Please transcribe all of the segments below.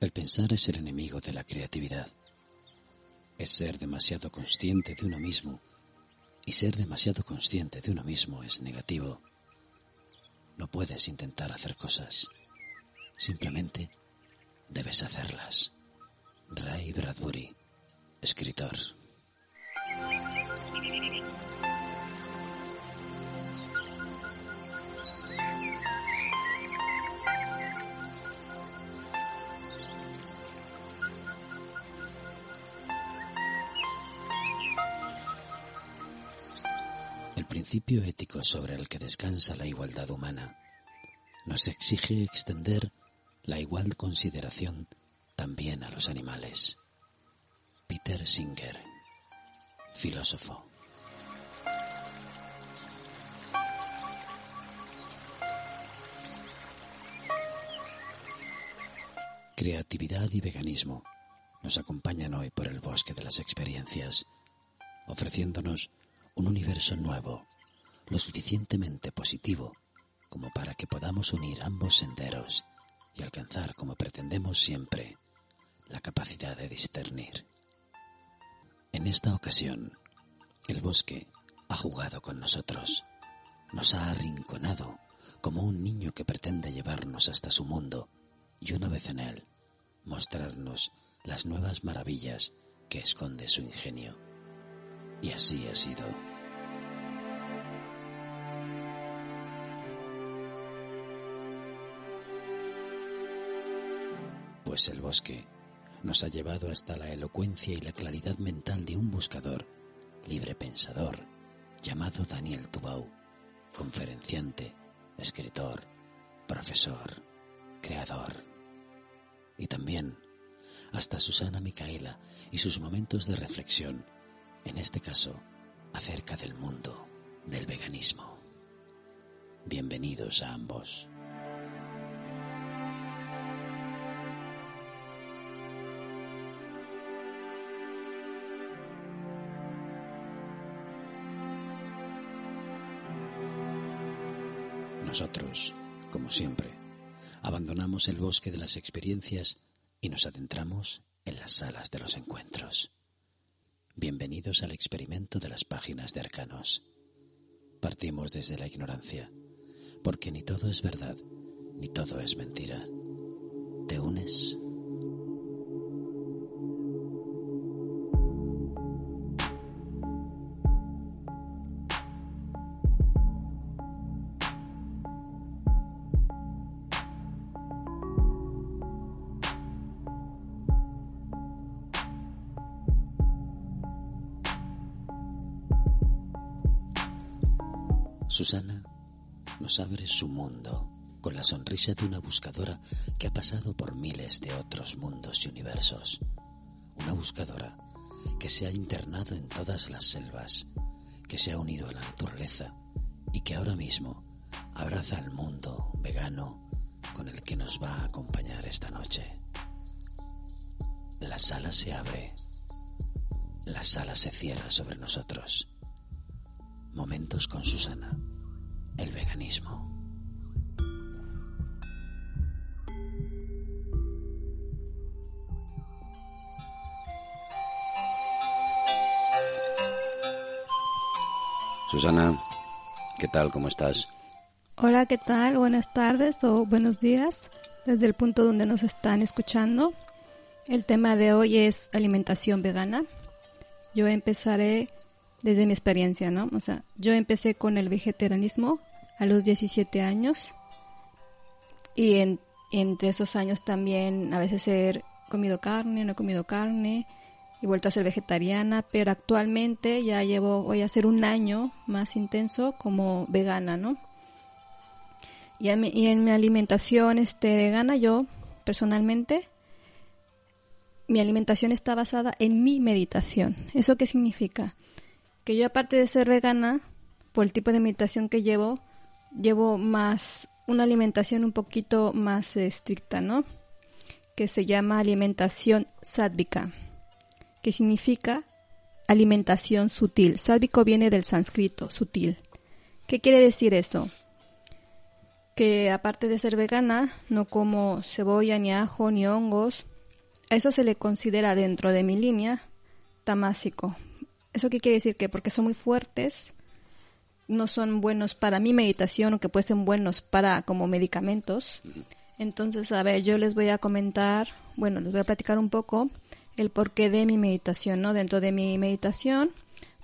El pensar es el enemigo de la creatividad. Es ser demasiado consciente de uno mismo. Y ser demasiado consciente de uno mismo es negativo. No puedes intentar hacer cosas. Simplemente debes hacerlas. Ray Bradbury, escritor. Principio ético sobre el que descansa la igualdad humana nos exige extender la igual consideración también a los animales. Peter Singer, filósofo. Creatividad y veganismo nos acompañan hoy por el bosque de las experiencias, ofreciéndonos un universo nuevo, lo suficientemente positivo como para que podamos unir ambos senderos y alcanzar, como pretendemos siempre, la capacidad de discernir. En esta ocasión, el bosque ha jugado con nosotros, nos ha arrinconado como un niño que pretende llevarnos hasta su mundo y una vez en él, mostrarnos las nuevas maravillas que esconde su ingenio. Y así ha sido. Pues el bosque nos ha llevado hasta la elocuencia y la claridad mental de un buscador, libre pensador, llamado Daniel Tubau, conferenciante, escritor, profesor, creador. Y también hasta Susana Micaela y sus momentos de reflexión, en este caso, acerca del mundo del veganismo. Bienvenidos a ambos. Nosotros, como siempre, abandonamos el bosque de las experiencias y nos adentramos en las salas de los encuentros. Bienvenidos al experimento de las páginas de arcanos. Partimos desde la ignorancia, porque ni todo es verdad, ni todo es mentira. ¿Te unes? Su mundo con la sonrisa de una buscadora que ha pasado por miles de otros mundos y universos. Una buscadora que se ha internado en todas las selvas, que se ha unido a la naturaleza y que ahora mismo abraza al mundo vegano con el que nos va a acompañar esta noche. La sala se abre, la sala se cierra sobre nosotros. Momentos con Susana, el veganismo. Susana, ¿qué tal? ¿Cómo estás? Hola, ¿qué tal? Buenas tardes o buenos días desde el punto donde nos están escuchando. El tema de hoy es alimentación vegana. Yo empezaré desde mi experiencia, ¿no? O sea, yo empecé con el vegetarianismo a los 17 años y en, entre esos años también a veces he comido carne, no he comido carne y vuelto a ser vegetariana, pero actualmente ya llevo, voy a hacer un año más intenso como vegana, ¿no? Y en mi, en mi alimentación este, vegana, yo personalmente, mi alimentación está basada en mi meditación. ¿Eso qué significa? Que yo aparte de ser vegana, por el tipo de meditación que llevo, llevo más una alimentación un poquito más estricta, ¿no? Que se llama alimentación sádvica que significa alimentación sutil. Sádvico viene del sánscrito, sutil. ¿Qué quiere decir eso? que aparte de ser vegana, no como cebolla, ni ajo, ni hongos. Eso se le considera dentro de mi línea tamásico. ¿Eso qué quiere decir? Que porque son muy fuertes, no son buenos para mi meditación o que pueden ser buenos para como medicamentos. Entonces, a ver, yo les voy a comentar, bueno, les voy a platicar un poco el porqué de mi meditación, ¿no? Dentro de mi meditación,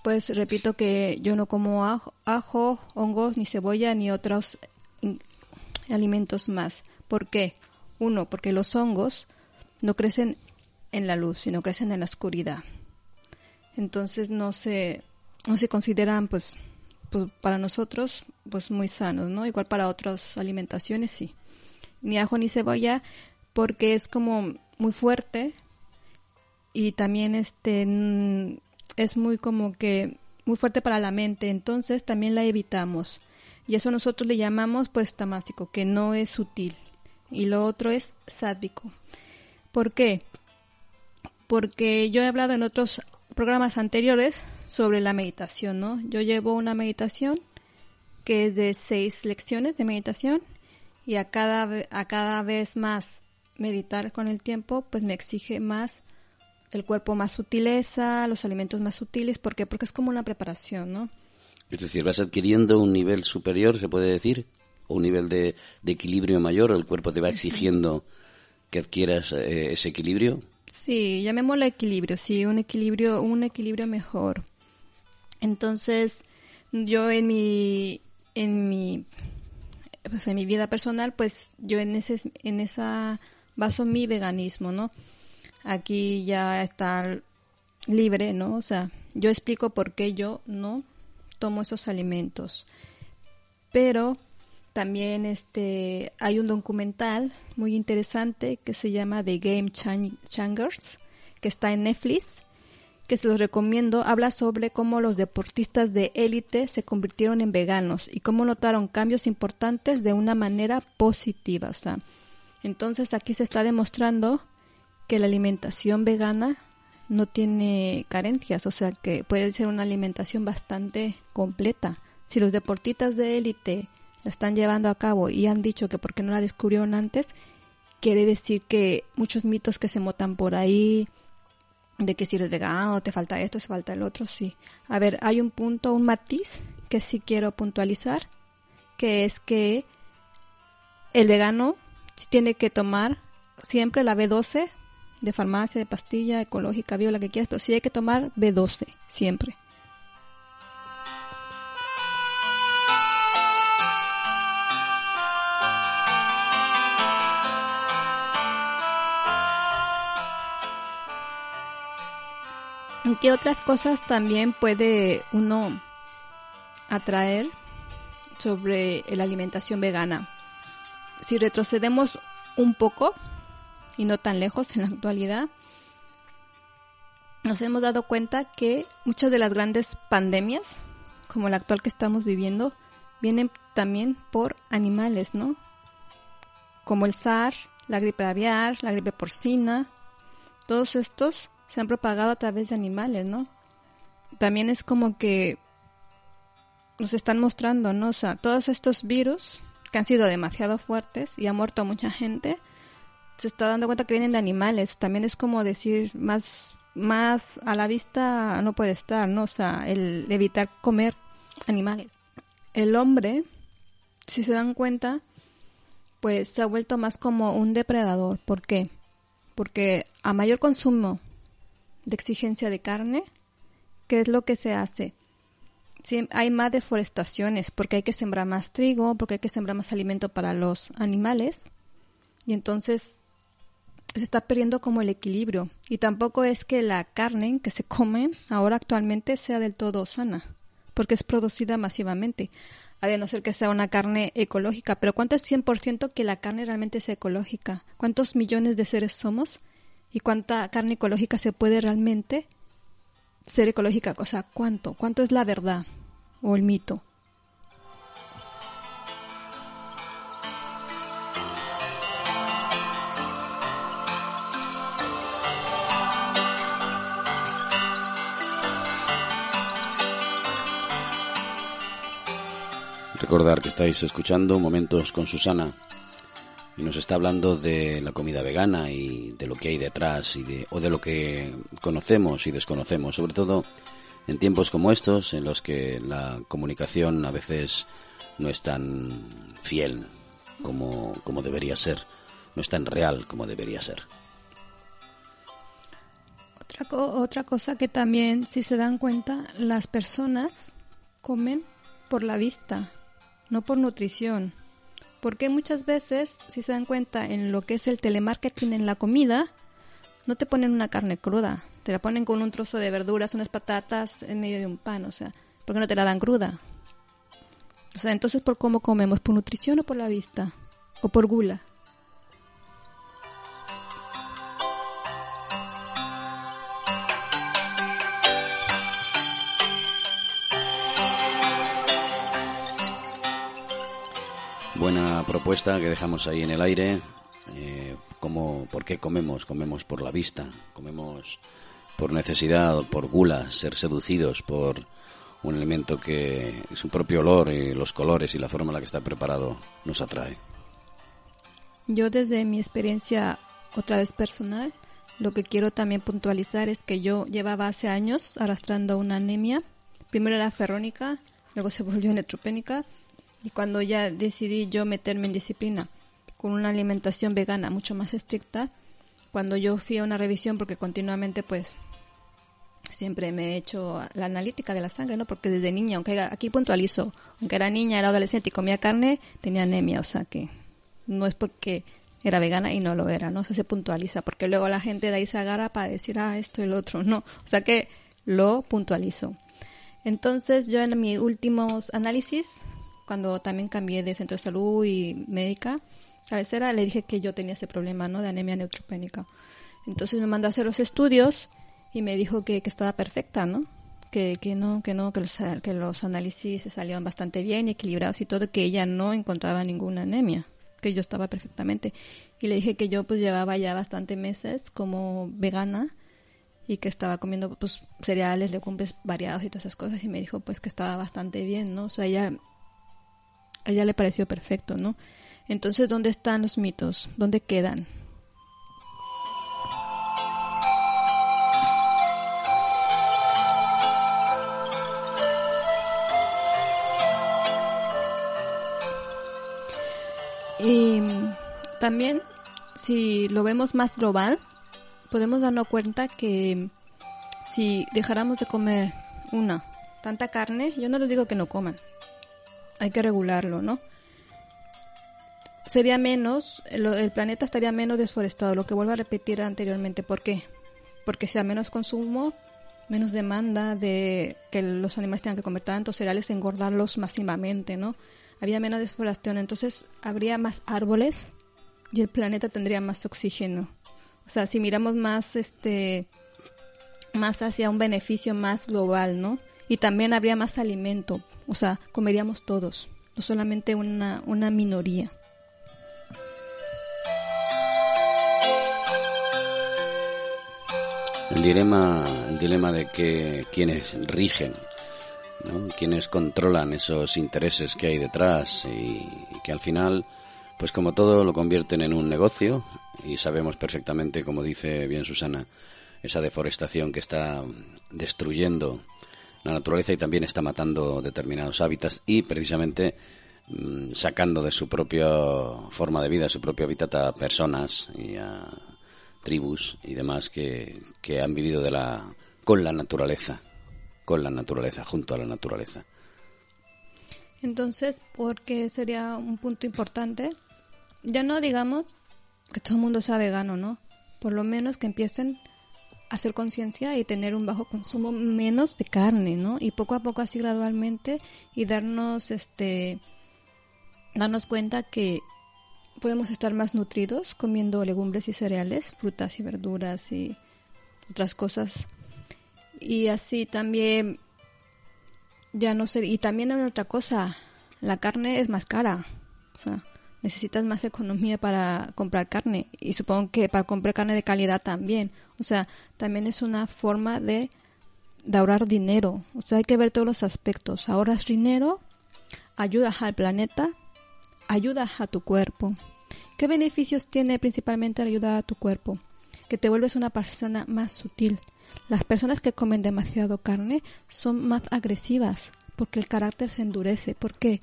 pues repito que yo no como ajo, hongos, ni cebolla, ni otros alimentos más. ¿Por qué? Uno, porque los hongos no crecen en la luz, sino crecen en la oscuridad. Entonces no se, no se consideran pues, pues para nosotros pues muy sanos, ¿no? Igual para otras alimentaciones sí. Ni ajo ni cebolla porque es como muy fuerte y también este es muy como que muy fuerte para la mente, entonces también la evitamos. Y eso nosotros le llamamos pues tamásico, que no es sutil. Y lo otro es sádvico. ¿Por qué? Porque yo he hablado en otros programas anteriores sobre la meditación, ¿no? Yo llevo una meditación que es de seis lecciones de meditación y a cada, a cada vez más meditar con el tiempo, pues me exige más el cuerpo más sutileza, los alimentos más sutiles, ¿por qué? Porque es como una preparación, ¿no? Es decir, vas adquiriendo un nivel superior, se puede decir, o un nivel de, equilibrio mayor, el cuerpo te va exigiendo que adquieras eh, ese equilibrio. Sí, llamémoslo equilibrio, sí, un equilibrio, un equilibrio mejor. Entonces, yo en mi, en mi, pues en mi vida personal, pues yo en ese, en esa baso mi veganismo, ¿no? Aquí ya está libre, ¿no? O sea, yo explico por qué yo no tomo esos alimentos. Pero también este hay un documental muy interesante que se llama The Game Changers, que está en Netflix, que se los recomiendo. Habla sobre cómo los deportistas de élite se convirtieron en veganos y cómo notaron cambios importantes de una manera positiva. O sea, entonces aquí se está demostrando que la alimentación vegana no tiene carencias, o sea que puede ser una alimentación bastante completa. Si los deportistas de élite la están llevando a cabo y han dicho que porque no la descubrieron antes, quiere decir que muchos mitos que se motan por ahí, de que si eres vegano te falta esto, te falta el otro, sí. A ver, hay un punto, un matiz que sí quiero puntualizar, que es que el vegano tiene que tomar siempre la B12 de farmacia, de pastilla, ecológica, bio, la que quieras, pero sí hay que tomar B12 siempre. ¿Qué otras cosas también puede uno atraer sobre la alimentación vegana? Si retrocedemos un poco, y no tan lejos en la actualidad, nos hemos dado cuenta que muchas de las grandes pandemias, como la actual que estamos viviendo, vienen también por animales, ¿no? Como el SARS, la gripe aviar, la gripe porcina, todos estos se han propagado a través de animales, ¿no? También es como que nos están mostrando, ¿no? O sea, todos estos virus que han sido demasiado fuertes y ha muerto mucha gente, se está dando cuenta que vienen de animales. También es como decir, más, más a la vista no puede estar, ¿no? O sea, el evitar comer animales. El hombre, si se dan cuenta, pues se ha vuelto más como un depredador. ¿Por qué? Porque a mayor consumo de exigencia de carne, ¿qué es lo que se hace? hay más deforestaciones porque hay que sembrar más trigo, porque hay que sembrar más alimento para los animales. Y entonces se está perdiendo como el equilibrio. Y tampoco es que la carne que se come ahora actualmente sea del todo sana, porque es producida masivamente. A de no ser que sea una carne ecológica, pero ¿cuánto es 100% que la carne realmente sea ecológica? ¿Cuántos millones de seres somos? ¿Y cuánta carne ecológica se puede realmente ser ecológica? O sea, ¿cuánto? ¿Cuánto es la verdad o el mito? Recordar que estáis escuchando Momentos con Susana y nos está hablando de la comida vegana y de lo que hay detrás y de, o de lo que conocemos y desconocemos, sobre todo en tiempos como estos en los que la comunicación a veces no es tan fiel como, como debería ser, no es tan real como debería ser. Otra, otra cosa que también, si se dan cuenta, las personas comen por la vista, no por nutrición. Porque muchas veces, si se dan cuenta, en lo que es el telemarketing en la comida, no te ponen una carne cruda, te la ponen con un trozo de verduras, unas patatas en medio de un pan, o sea, ¿por qué no te la dan cruda? O sea, entonces, ¿por cómo comemos? ¿Por nutrición o por la vista? ¿O por gula? Buena propuesta que dejamos ahí en el aire. Eh, ¿Por qué comemos? Comemos por la vista, comemos por necesidad, por gula, ser seducidos por un elemento que su propio olor y los colores y la forma en la que está preparado nos atrae. Yo desde mi experiencia otra vez personal, lo que quiero también puntualizar es que yo llevaba hace años arrastrando una anemia. Primero era ferrónica, luego se volvió neutropénica y cuando ya decidí yo meterme en disciplina con una alimentación vegana mucho más estricta, cuando yo fui a una revisión porque continuamente pues siempre me he hecho la analítica de la sangre, ¿no? Porque desde niña, aunque aquí puntualizo, aunque era niña, era adolescente y comía carne, tenía anemia, o sea que no es porque era vegana y no lo era, ¿no? O sea, se puntualiza, porque luego la gente de ahí se agarra para decir, ah, esto y el otro, no. O sea que lo puntualizo. Entonces yo en mis últimos análisis, cuando también cambié de centro de salud y médica, cabecera, le dije que yo tenía ese problema, ¿no? De anemia neutropénica. Entonces me mandó a hacer los estudios y me dijo que, que estaba perfecta, ¿no? Que, que no, que no, que los, que los análisis se salían bastante bien, equilibrados y todo, que ella no encontraba ninguna anemia, que yo estaba perfectamente. Y le dije que yo pues llevaba ya bastante meses como vegana y que estaba comiendo pues cereales, legumbres variados y todas esas cosas y me dijo pues que estaba bastante bien, ¿no? O sea, ella, a ella le pareció perfecto, ¿no? Entonces, ¿dónde están los mitos? ¿Dónde quedan? Y también, si lo vemos más global, podemos darnos cuenta que si dejáramos de comer una, tanta carne, yo no les digo que no coman, hay que regularlo, ¿no? sería menos, el, planeta estaría menos desforestado, lo que vuelvo a repetir anteriormente. ¿Por qué? Porque sea menos consumo, menos demanda de que los animales tengan que comer tantos cereales, engordarlos masivamente, ¿no? Había menos desforestación, entonces habría más árboles y el planeta tendría más oxígeno. O sea, si miramos más, este, más hacia un beneficio más global, ¿no? Y también habría más alimento, o sea, comeríamos todos, no solamente una, una minoría. El dilema, el dilema de que quienes rigen, quienes controlan esos intereses que hay detrás y, que al final, pues como todo, lo convierten en un negocio y sabemos perfectamente, como dice bien Susana, esa deforestación que está destruyendo la naturaleza y también está matando determinados hábitats y precisamente mm, sacando de su propia forma de vida, su propio hábitat a personas y a tribus y demás que, que han vivido de la, con la naturaleza, con la naturaleza, junto a la naturaleza. Entonces, porque sería un punto importante, ya no digamos que todo el mundo sea vegano, ¿no? Por lo menos que empiecen hacer conciencia y tener un bajo consumo menos de carne, ¿no? Y poco a poco así gradualmente y darnos este darnos cuenta que podemos estar más nutridos comiendo legumbres y cereales, frutas y verduras y otras cosas. Y así también ya no sé, y también hay otra cosa, la carne es más cara. O sea, necesitas más economía para comprar carne y supongo que para comprar carne de calidad también. O sea, también es una forma de, ahorrar dinero. O sea, hay que ver todos los aspectos. Ahorras dinero, ayudas al planeta, ayudas a tu cuerpo. ¿Qué beneficios tiene principalmente ayudar a tu cuerpo? Que te vuelves una persona más sutil. Las personas que comen demasiado carne son más agresivas porque el carácter se endurece. ¿Por qué?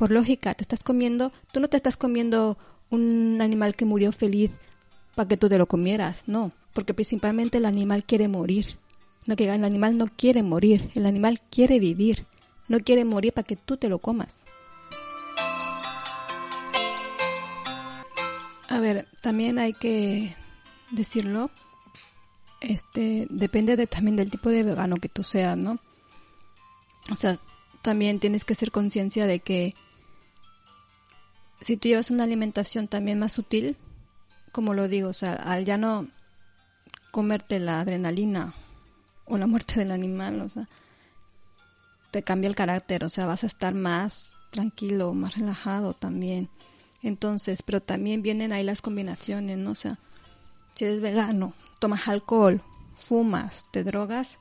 Por lógica, te estás comiendo, tú no te estás comiendo un animal que murió feliz para que tú te lo comieras, no, porque principalmente el animal quiere morir. No que el animal no quiere morir, el animal quiere vivir, no quiere morir para que tú te lo comas. A ver, también hay que decirlo, este, depende de, también del tipo de vegano que tú seas, ¿no? O sea, también tienes que ser conciencia de que si tú llevas una alimentación también más sutil, como lo digo, o sea, al ya no comerte la adrenalina o la muerte del animal, o sea, te cambia el carácter, o sea, vas a estar más tranquilo, más relajado también. Entonces, pero también vienen ahí las combinaciones, ¿no? O sea, si eres vegano, tomas alcohol, fumas, te drogas,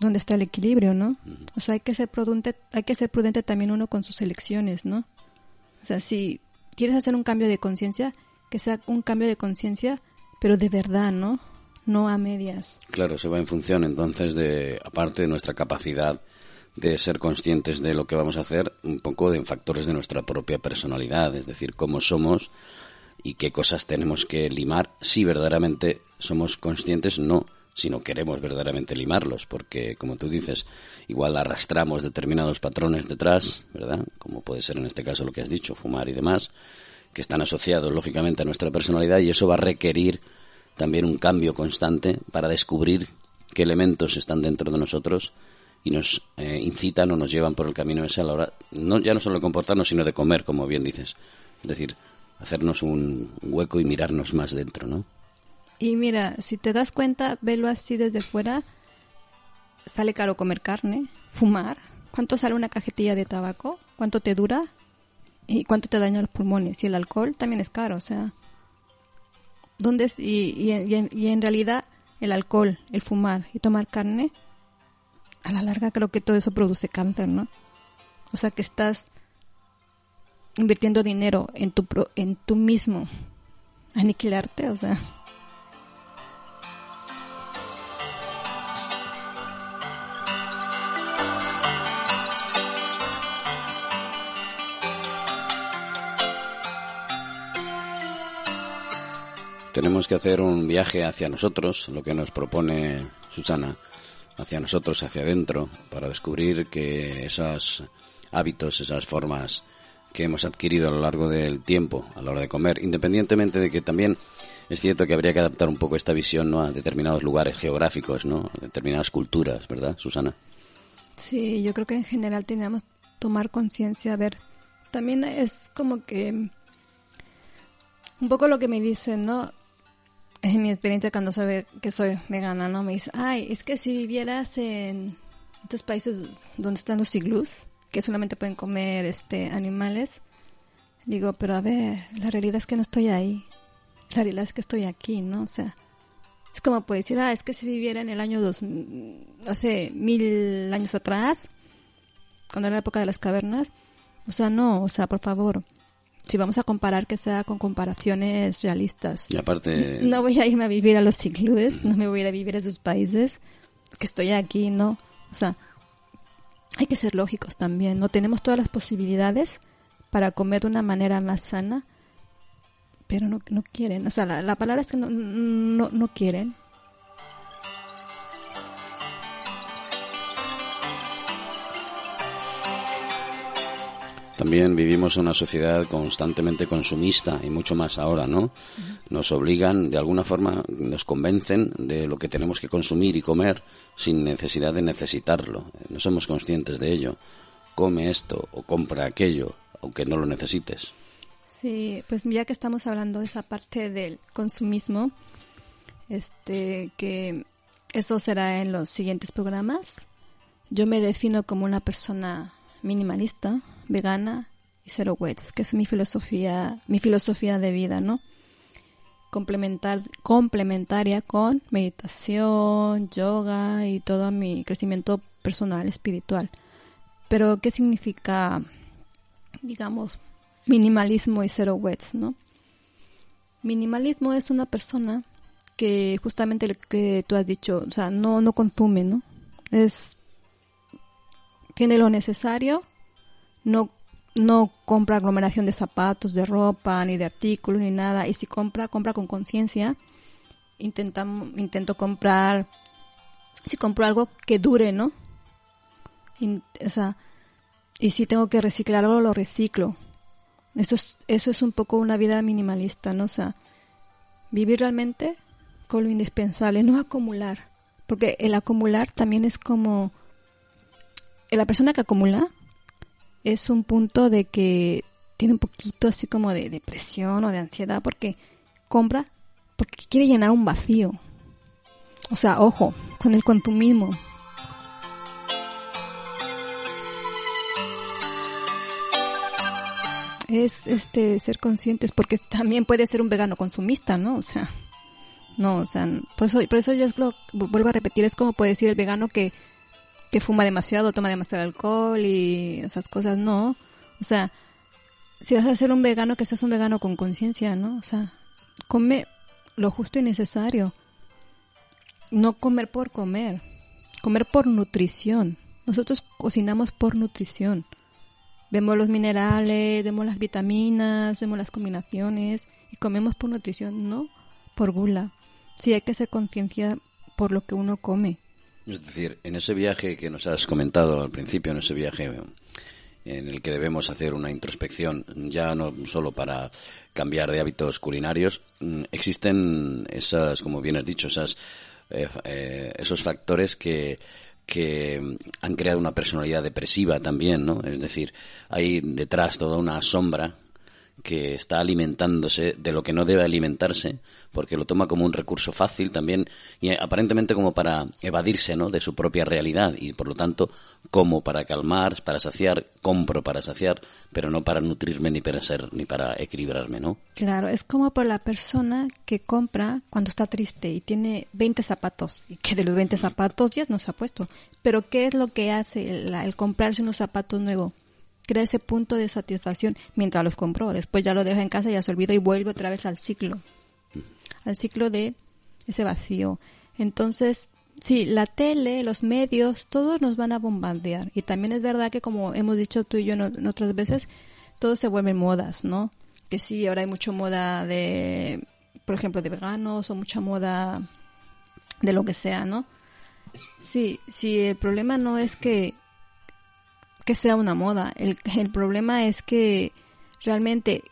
¿dónde está el equilibrio, no? O sea, hay que ser prudente, hay que ser prudente también uno con sus elecciones, ¿no? O sea, si quieres hacer un cambio de conciencia, que sea un cambio de conciencia, pero de verdad, ¿no? No a medias. Claro, se va en función entonces de, aparte de nuestra capacidad de ser conscientes de lo que vamos a hacer, un poco de factores de nuestra propia personalidad, es decir, cómo somos y qué cosas tenemos que limar si verdaderamente somos conscientes, no si no queremos verdaderamente limarlos, porque como tú dices, igual arrastramos determinados patrones detrás, ¿verdad? Como puede ser en este caso lo que has dicho, fumar y demás, que están asociados lógicamente a nuestra personalidad y eso va a requerir también un cambio constante para descubrir qué elementos están dentro de nosotros y nos eh, incitan o nos llevan por el camino ese a la hora, no, ya no solo de comportarnos, sino de comer, como bien dices. Es decir, hacernos un hueco y mirarnos más dentro, ¿no? Y mira, si te das cuenta, velo así desde fuera, sale caro comer carne, fumar. ¿Cuánto sale una cajetilla de tabaco? ¿Cuánto te dura? ¿Y cuánto te daña los pulmones? Y el alcohol también es caro, o sea. ¿Dónde es? Y, y, y en realidad el alcohol, el fumar y tomar carne a la larga creo que todo eso produce cáncer, ¿no? O sea que estás invirtiendo dinero en tu en tú mismo aniquilarte, o sea. Tenemos que hacer un viaje hacia nosotros, lo que nos propone Susana hacia nosotros, hacia adentro, para descubrir que esos hábitos, esas formas que hemos adquirido a lo largo del tiempo a la hora de comer, independientemente de que también es cierto que habría que adaptar un poco esta visión ¿no? a determinados lugares geográficos, ¿no? a determinadas culturas, ¿verdad, Susana? Sí, yo creo que en general tenemos que tomar conciencia, a ver, también es como que un poco lo que me dicen, ¿no? En mi experiencia cuando sabe que soy vegana, ¿no? Me dice, ay, es que si vivieras en estos países donde están los iglús, que solamente pueden comer este animales, digo, pero a ver, la realidad es que no estoy ahí. La realidad es que estoy aquí, ¿no? O sea, es como puede decir, ah, es que si viviera en el año dos, hace mil años atrás, cuando era la época de las cavernas, o sea, no, o sea, por favor, si vamos a comparar, que sea con comparaciones realistas. Y aparte... No voy a irme a vivir a los iglúes, no me voy a ir a vivir a esos países, que estoy aquí, ¿no? O sea, hay que ser lógicos también, ¿no? Tenemos todas las posibilidades para comer de una manera más sana, pero no, no quieren. O sea, la, la palabra es que no, no, no quieren. También vivimos en una sociedad constantemente consumista y mucho más ahora, ¿no? Nos obligan, de alguna forma, nos convencen de lo que tenemos que consumir y comer sin necesidad de necesitarlo. No somos conscientes de ello. Come esto o compra aquello, aunque no lo necesites. Sí, pues ya que estamos hablando de esa parte del consumismo, este, que eso será en los siguientes programas. Yo me defino como una persona minimalista, vegana y zero waste, que es mi filosofía, mi filosofía de vida, ¿no? Complementar, complementaria con meditación, yoga y todo mi crecimiento personal, espiritual. Pero, ¿qué significa, digamos, minimalismo y zero wets, no? Minimalismo es una persona que justamente lo que tú has dicho, o sea, no, no consume, ¿no? Es, tiene lo necesario, no, no compra aglomeración de zapatos, de ropa, ni de artículos, ni nada, y si compra, compra con conciencia. Intento comprar, si compro algo que dure, ¿no? o sea, y si tengo que reciclar algo, lo reciclo. Eso es, eso es un poco una vida minimalista, ¿no? O sea, vivir realmente con lo indispensable, no acumular. Porque el acumular también es como... La persona que acumula es un punto de que tiene un poquito así como de depresión o de ansiedad porque compra porque quiere llenar un vacío. O sea, ojo, con el consumismo. es este ser conscientes porque también puede ser un vegano consumista, ¿no? O sea, no, o sea, por eso, por eso yo lo vuelvo a repetir, es como puede decir el vegano que, que fuma demasiado, toma demasiado alcohol y esas cosas, no. O sea, si vas a ser un vegano, que seas un vegano con conciencia, ¿no? O sea, come lo justo y necesario. No comer por comer, comer por nutrición. Nosotros cocinamos por nutrición. Vemos los minerales, vemos las vitaminas, vemos las combinaciones y comemos por nutrición, no por gula. Sí hay que ser conciencia por lo que uno come. Es decir, en ese viaje que nos has comentado al principio, en ese viaje en el que debemos hacer una introspección, ya no solo para cambiar de hábitos culinarios, mm, existen esas, como bien has dicho, esas, eh, eh, esos factores que que han creado una personalidad depresiva también, ¿no? Es decir, hay detrás toda una sombra que está alimentándose de lo que no debe alimentarse, porque lo toma como un recurso fácil también y aparentemente como para evadirse ¿no? de su propia realidad y por lo tanto como para calmar, para saciar, compro para saciar, pero no para nutrirme ni para ser ni para equilibrarme, ¿no? Claro, es como por la persona que compra cuando está triste y tiene 20 zapatos y que de los 20 zapatos ya no se ha puesto. Pero ¿qué es lo que hace el, el comprarse unos zapatos nuevos? Crea ese punto de satisfacción mientras los compró. Después ya lo deja en casa, ya se olvida y vuelve otra vez al ciclo, al ciclo de ese vacío. Entonces, sí, la tele, los medios, todos nos van a bombardear. Y también es verdad que como hemos dicho tú y yo otras veces, todo se vuelve modas, ¿no? Que sí, ahora hay mucha moda de, por ejemplo, de veganos o mucha moda de lo que sea, ¿no? Sí, sí, el problema no es que que sea una moda. El, el problema es que realmente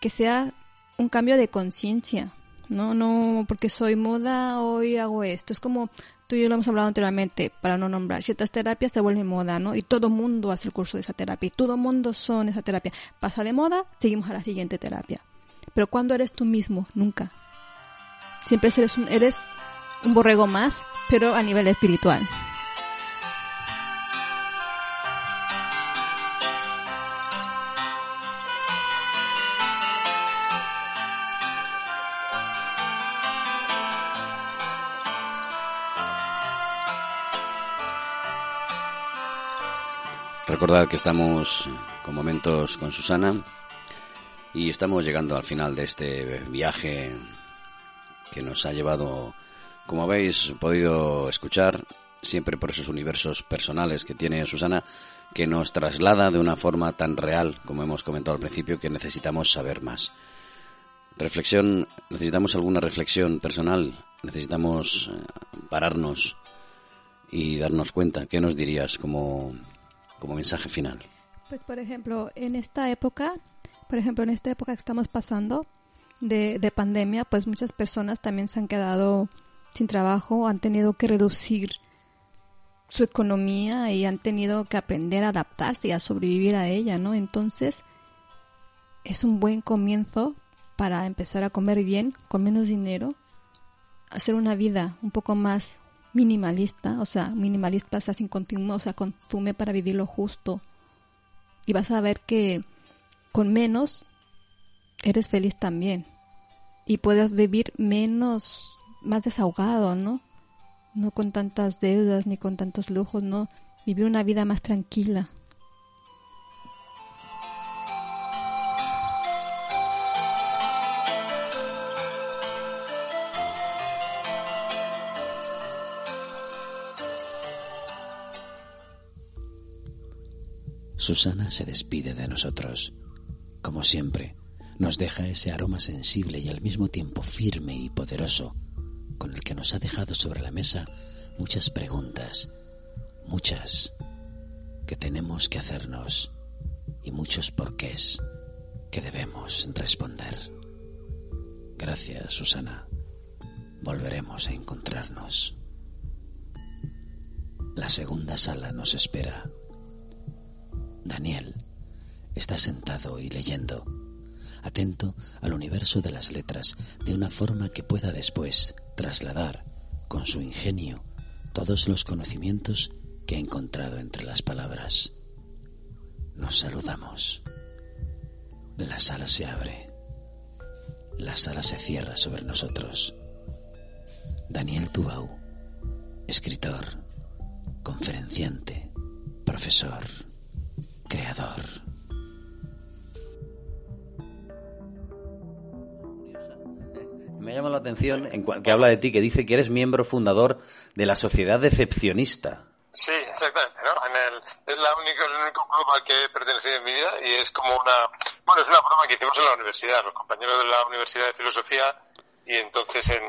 que sea un cambio de conciencia. No, no, porque soy moda, hoy hago esto. Es como tú y yo lo hemos hablado anteriormente, para no nombrar. Ciertas terapias se vuelven moda, ¿no? Y todo mundo hace el curso de esa terapia. Y todo mundo son esa terapia. Pasa de moda, seguimos a la siguiente terapia. Pero cuando eres tú mismo? Nunca. Siempre eres un, eres un borrego más, pero a nivel espiritual. Recordad que estamos con momentos con Susana y estamos llegando al final de este viaje que nos ha llevado, como habéis podido escuchar, siempre por esos universos personales que tiene Susana, que nos traslada de una forma tan real, como hemos comentado al principio, que necesitamos saber más. Reflexión, necesitamos alguna reflexión personal, necesitamos eh, pararnos y darnos cuenta. ¿Qué nos dirías como como mensaje final? Pues por ejemplo, en esta época, por ejemplo, en esta época que estamos pasando de, de pandemia, pues muchas personas también se han quedado sin trabajo, han tenido que reducir su economía y han tenido que aprender a adaptarse y a sobrevivir a ella, ¿no? Entonces, es un buen comienzo para empezar a comer bien, con menos dinero, hacer una vida un poco más minimalista, o sea, minimalista, o sea, sin continuo, o sea, consume para vivir lo justo. Y vas a ver que con menos eres feliz también. Y puedes vivir menos, más desahogado, ¿no? No con tantas deudas ni con tantos lujos, ¿no? Vivir una vida más tranquila. Susana se despide de nosotros. Como siempre, nos deja ese aroma sensible y al mismo tiempo firme y poderoso con el que nos ha dejado sobre la mesa muchas preguntas, muchas que tenemos que hacernos y muchos porqués que debemos responder. Gracias, Susana. Volveremos a encontrarnos. La segunda sala nos espera. Daniel está sentado y leyendo, atento al universo de las letras de una forma que pueda después trasladar, con su ingenio, todos los conocimientos que ha encontrado entre las palabras. Nos saludamos. La sala se abre. La sala se cierra sobre nosotros. Daniel Tubau, escritor, conferenciante, profesor, creador. Me llama la atención en que habla de ti, que dice que eres miembro fundador de la Sociedad Decepcionista. Sí, exactamente, ¿no? En el, es la única, el único club al que he pertenecido en mi vida y es como una, bueno, es una broma que hicimos en la universidad, los compañeros de la Universidad de Filosofía y entonces en,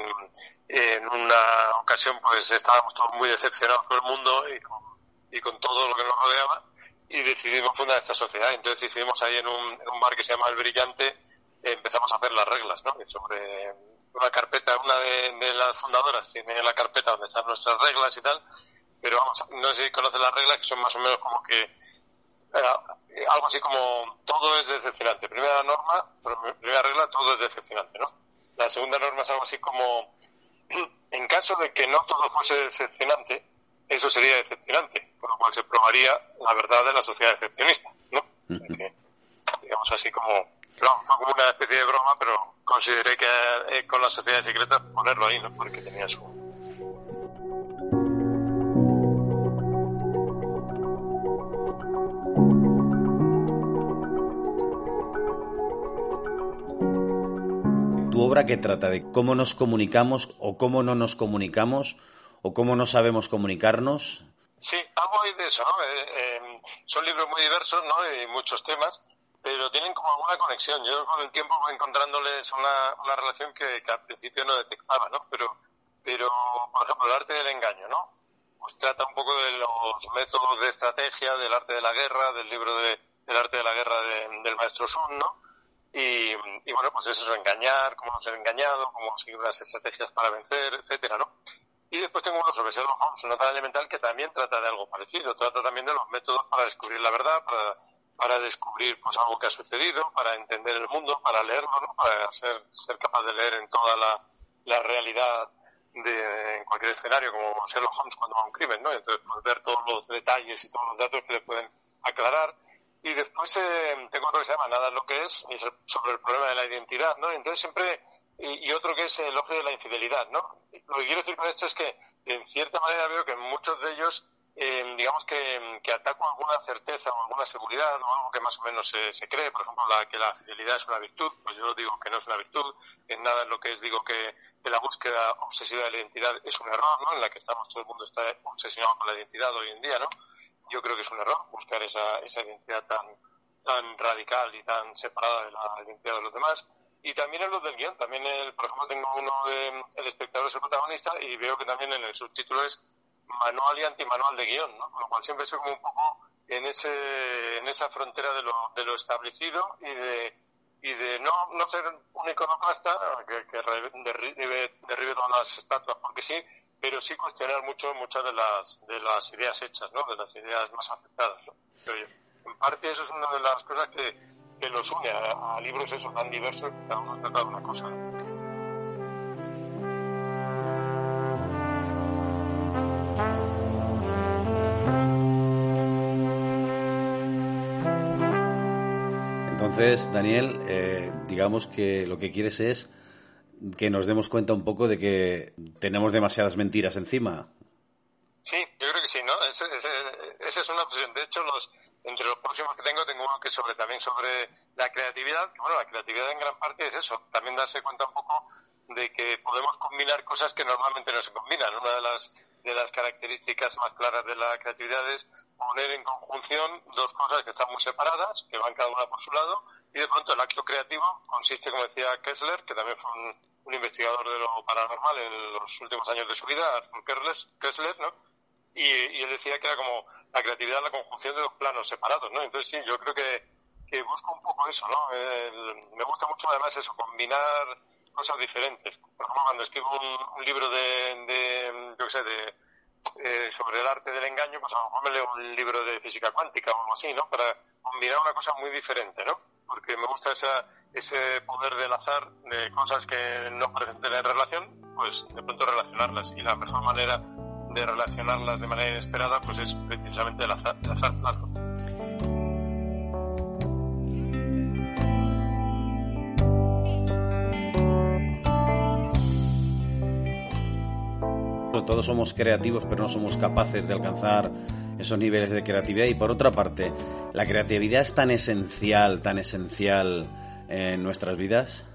en una ocasión pues estábamos todos muy decepcionados con el mundo y con, y con todo lo que nos rodeaba y decidimos fundar esta sociedad. Entonces decidimos ahí en un, en bar que se llama El Brillante, empezamos a hacer las reglas, ¿no? Sobre una carpeta, una de, de las fundadoras tiene la carpeta donde están nuestras reglas y tal, pero vamos, no sé si conoces las reglas que son más o menos como que eh, algo así como todo es decepcionante. Primera norma, primera regla, todo es decepcionante, ¿no? La segunda norma es algo así como en caso de que no todo fuese decepcionante, eso sería decepcionante, con lo cual se probaría la verdad de la sociedad decepcionista, ¿no? digamos así como, fue como una especie de broma, pero consideré que eh, con la sociedad secreta ponerlo ahí, ¿no? Porque tenía su, tu obra que trata de cómo nos comunicamos o cómo no nos comunicamos o cómo no sabemos comunicarnos. Sí, algo hay de eso, ¿no? Eh, eh, son libros muy diversos, ¿no? Y muchos temas, pero tienen como alguna conexión. Yo con el tiempo voy encontrándoles una, una relación que, que, al principio no detectaba, ¿no? Pero, pero, por ejemplo, el arte del engaño, ¿no? Pues trata un poco de los métodos de estrategia, del arte de la guerra, del libro de, del arte de la guerra de, del maestro Sun, ¿no? Y, y, bueno, pues eso es engañar, cómo ser engañado, cómo seguir unas estrategias para vencer, etcétera, ¿no? Y después tengo uno sobre Sherlock Holmes, una nota elemental que también trata de algo parecido, trata también de los métodos para descubrir la verdad, para, para descubrir pues algo que ha sucedido, para entender el mundo, para leerlo, ¿no? para ser, ser capaz de leer en toda la, la realidad de en cualquier escenario, como Sherlock Holmes cuando va a un crimen, ¿no? Entonces, pues, ver todos los detalles y todos los datos que le pueden aclarar y después eh, tengo otro que se llama Nada es lo que es, y es sobre el problema de la identidad, ¿no? Entonces siempre, y, otro que es el ojo de la infidelidad, ¿no? Lo que quiero decir con esto es que, en cierta manera, veo que muchos de ellos, eh, digamos que, que ataco alguna certeza o alguna seguridad o algo que más o menos se, se cree, por ejemplo, la, que la fidelidad es una virtud, pues yo digo que no es una virtud, en nada es lo que es, digo que, que la búsqueda obsesiva de la identidad es un error, ¿no? En la que estamos, todo el mundo está obsesionado con la identidad hoy en día, ¿no? yo creo que es un error buscar esa, esa identidad tan, tan radical y tan separada de la identidad de los demás. Y también en los del guion, también, el, por ejemplo, tengo uno de El espectador es el protagonista y veo que también en el subtítulo es manual y antimanual de guion, ¿no? Con lo cual siempre estoy como un poco en, ese, en esa frontera de lo, de lo establecido y de, y de no, no ser un iconoclasta que, que derribe, derribe todas las estatuas porque sí, pero sí cuestionar mucho muchas de las de las ideas hechas, ¿no? De las ideas más aceptadas. En parte eso es una de las cosas que, que los une a, libros esos tan diversos que cada uno trata de una cosa. Entonces, Daniel, eh, digamos que lo que quieres es que nos demos cuenta un poco de que tenemos demasiadas mentiras encima. Sí, ¿no? Esa ese, ese es una obsesión. De hecho, los, entre los próximos que tengo, tengo uno que sobre también sobre la creatividad. Bueno, la creatividad en gran parte es eso, también darse cuenta un poco de que podemos combinar cosas que normalmente no se combinan. Una de las, de las características más claras de la creatividad es poner en conjunción dos cosas que están muy separadas, que van cada una por su lado, y de pronto el acto creativo consiste, como decía Kessler, que también fue un, investigador de lo paranormal en los últimos años de su vida, Arthur Kessler, ¿no? Y, él decía que era como la creatividad la conjunción de dos planos separados, ¿no? Entonces sí, yo creo que, que busco un poco eso, ¿no? me gusta mucho además eso, combinar cosas diferentes. Por ejemplo, cuando escribo un, libro de, yo qué sé, de, eh, sobre el arte del engaño, pues a lo mejor me leo un libro de física cuántica o algo así, ¿no? Para combinar una cosa muy diferente, ¿no? Porque me gusta esa, ese poder del azar de cosas que no parecen tener relación, pues de pronto relacionarlas. Y la mejor manera de relacionarlas de manera inesperada, pues es precisamente el azar, el azar todos somos creativos, pero no somos capaces de alcanzar esos niveles de creatividad. Y por otra parte, ¿la creatividad es tan esencial, tan esencial en nuestras vidas?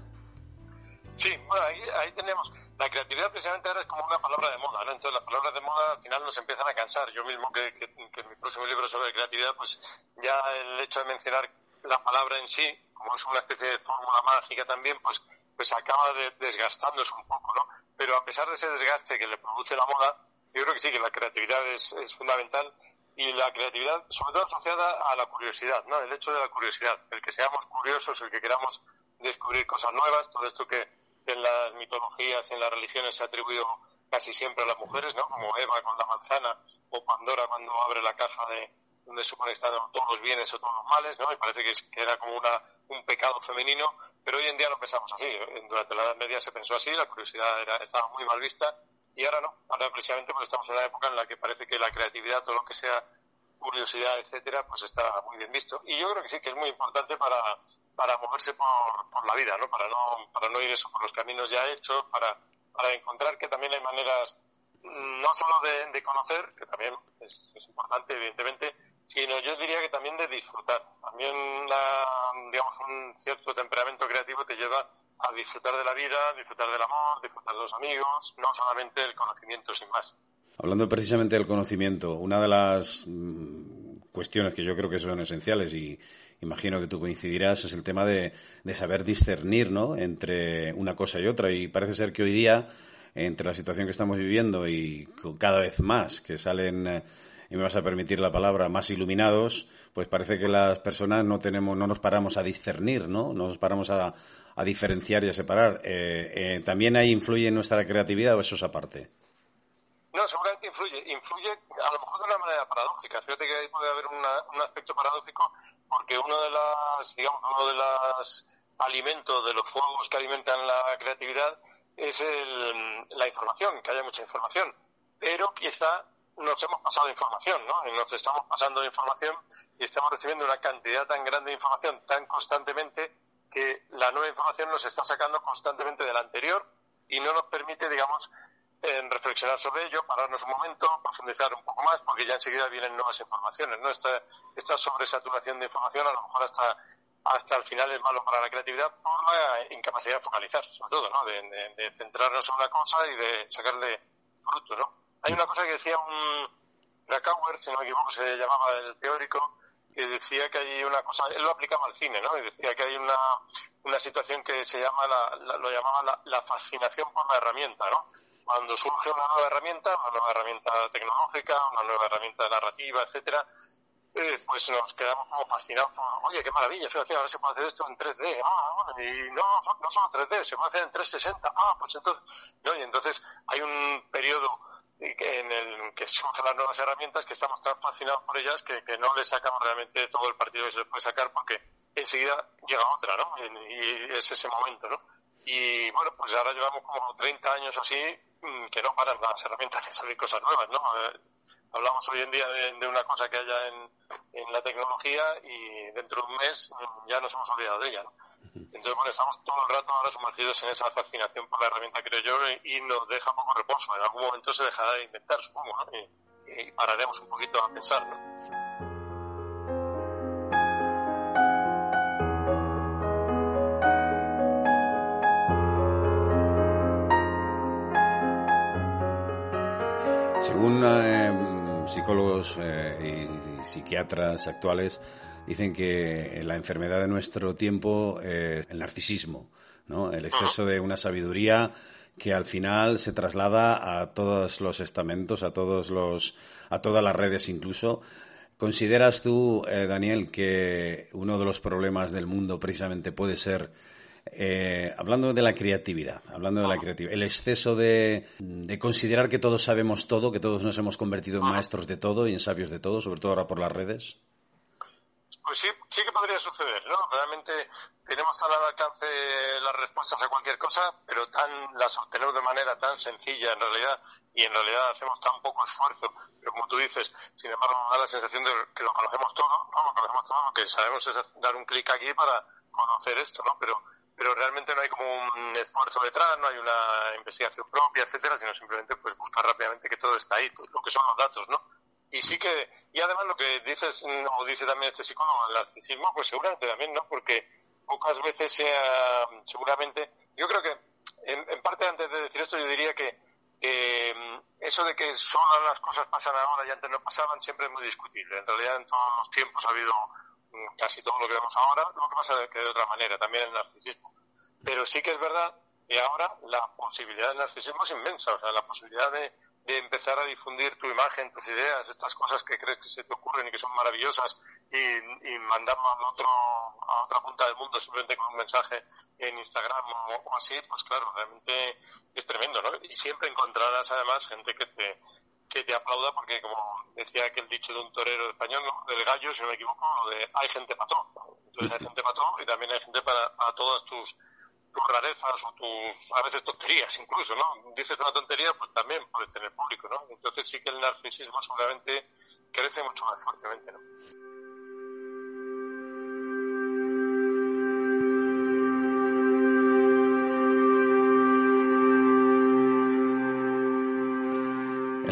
Sí, bueno, ahí, tenemos. La creatividad precisamente ahora es como una palabra de moda, ¿no? Entonces las palabras de moda al final nos empiezan a cansar. Yo mismo que, en mi próximo libro sobre creatividad, pues ya el hecho de mencionar la palabra en sí, como es una especie de fórmula mágica también, pues pues acaba de, desgastándose un poco, ¿no? Pero a pesar de ese desgaste que le produce la moda, yo creo que sí, que la creatividad es, fundamental y la creatividad, sobre todo asociada a la curiosidad, ¿no? El hecho de la curiosidad, el que seamos curiosos, el que queramos descubrir cosas nuevas, todo esto que en las mitologías, en las religiones se ha atribuido casi siempre a las mujeres, ¿no? Como Eva con la manzana o Pandora cuando abre la caja de donde supone que están todos los bienes o todos los males, ¿no? Y parece que, era como una, un pecado femenino, pero hoy en día no pensamos así. Durante la Edad Media se pensó así, la curiosidad era, estaba muy mal vista y ahora no. Ahora precisamente porque estamos en una época en la que parece que la creatividad, todo lo que sea curiosidad, etcétera, pues está muy bien visto. Y yo creo que sí, que es muy importante para, para moverse por, por la vida, ¿no? Para no, para no ir eso por los caminos ya hechos, para, para encontrar que también hay maneras mm, no solo de, conocer, que también es, es importante, evidentemente, sino yo diría que también de disfrutar. También, digamos, un cierto temperamento creativo te lleva a disfrutar de la vida, disfrutar del amor, disfrutar de los amigos, no solamente el conocimiento sin más. Hablando precisamente del conocimiento, una de las mm, cuestiones que yo creo que son esenciales y imagino que tú coincidirás es el tema de, de saber discernir ¿no? entre una cosa y otra y parece ser que hoy día entre la situación que estamos viviendo y cada vez más que salen eh, y me vas a permitir la palabra, más iluminados, pues parece que las personas no tenemos, no nos paramos a discernir, ¿no? No nos paramos a, diferenciar y a separar. Eh, eh, ¿También ahí influye nuestra creatividad o eso es aparte? No, seguramente influye. Influye a lo mejor de una manera paradójica. Fíjate que ahí puede haber un aspecto paradójico porque uno de las, digamos, uno de los alimentos, de los fuegos que alimentan la creatividad es el, la información, que haya mucha información. Pero quizá nos hemos pasado información, ¿no? Nos estamos pasando información y estamos recibiendo una cantidad tan grande de información tan constantemente que la nueva información nos está sacando constantemente de la anterior y no nos permite, digamos, reflexionar sobre ello, pararnos un momento, profundizar un poco más, porque ya enseguida vienen nuevas informaciones, ¿no? Esta, esta sobresaturación de información a lo mejor hasta, hasta el final es malo para la creatividad por la incapacidad de focalizar, sobre todo, ¿no? De, de centrarnos en una cosa y de sacarle fruto, ¿no? Hay una cosa que decía un Krakauer, si no me equivoco, se llamaba el teórico, que decía que hay una cosa, él lo aplicaba al cine, ¿no? Y decía que hay una, una situación que se llama, la, lo llamaba la, fascinación por la herramienta, ¿no? Cuando surge una nueva herramienta, una nueva herramienta tecnológica, una nueva herramienta narrativa, etcétera, eh, pues nos quedamos como fascinados oye, qué maravilla, fíjate, ahora se puede hacer esto en 3D, ah, bueno, y no, no solo 3D, se puede hacer en 360, ah, pues entonces, ¿no? Y entonces hay un periodo en el que surgen las nuevas herramientas que estamos tan fascinados por ellas que, no le sacamos realmente todo el partido que se puede sacar porque enseguida llega otra, ¿no? Y, es ese momento, ¿no? Y bueno, pues ahora llevamos como 30 años así que no paran las herramientas de salir cosas nuevas, ¿no? Eh, hablamos hoy en día de, una cosa que haya en, en, la tecnología y dentro de un mes mm, ya nos hemos olvidado de ella, ¿no? Entonces, bueno, estamos todo el rato ahora sumergidos en esa fascinación por la herramienta, creo yo, y nos deja poco reposo. En algún momento se dejará de inventar, supongo, ¿no? y, pararemos un poquito a pensar, ¿no? Según psicólogos y psiquiatras actuales dicen que la enfermedad de nuestro tiempo es el narcisismo, ¿no? El exceso de una sabiduría que al final se traslada a todos los estamentos, a todos los, a todas las redes incluso. ¿Consideras tú, eh, Daniel, que uno de los problemas del mundo precisamente puede ser, eh, hablando de la creatividad, hablando de la creatividad, el exceso de, de, considerar que todos sabemos todo, que todos nos hemos convertido en maestros de todo y en sabios de todo, sobre todo ahora por las redes? Pues sí, sí que podría suceder, ¿no? Realmente tenemos tan al alcance las respuestas a cualquier cosa, pero tan las obtenemos de manera tan sencilla en realidad, y en realidad hacemos tan poco esfuerzo. Pero como tú dices, sin embargo, da la sensación de que lo conocemos todo, ¿no? Lo conocemos todo, lo que sabemos es dar un clic aquí para conocer esto, ¿no? Pero, pero realmente no hay como un esfuerzo detrás, no hay una investigación propia, etcétera, sino simplemente pues buscar rápidamente que todo está ahí, lo que son los datos, ¿no? y sí que, y además lo que dices, o dice también este psicólogo, el narcisismo, pues seguramente también, ¿no? Porque pocas veces sea, seguramente, yo creo que, en, parte antes de decir esto, yo diría que eso de que solo las cosas pasan ahora y antes no pasaban siempre es muy discutible. En realidad en todos los tiempos ha habido casi todo lo que vemos ahora, lo que pasa es que de otra manera, también el narcisismo. Pero sí que es verdad que ahora la posibilidad del narcisismo es inmensa, o sea, la posibilidad de de empezar a difundir tu imagen, tus ideas, estas cosas que crees que se te ocurren y que son maravillosas y, y mandarlo al otro, a otra punta del mundo simplemente con un mensaje en Instagram o, así, pues claro, realmente es tremendo, ¿no? Y siempre encontrarás además gente que te, que te aplauda porque como decía aquel dicho de un torero español, del gallo, si no me equivoco, de hay gente para todo. Entonces hay gente para todo y también hay gente para, para todas tus tus rarezas o tus, a veces tonterías incluso, ¿no? Dices una tontería, pues también puedes tener público, ¿no? Entonces sí que el narcisismo seguramente crece mucho más fuertemente, ¿no?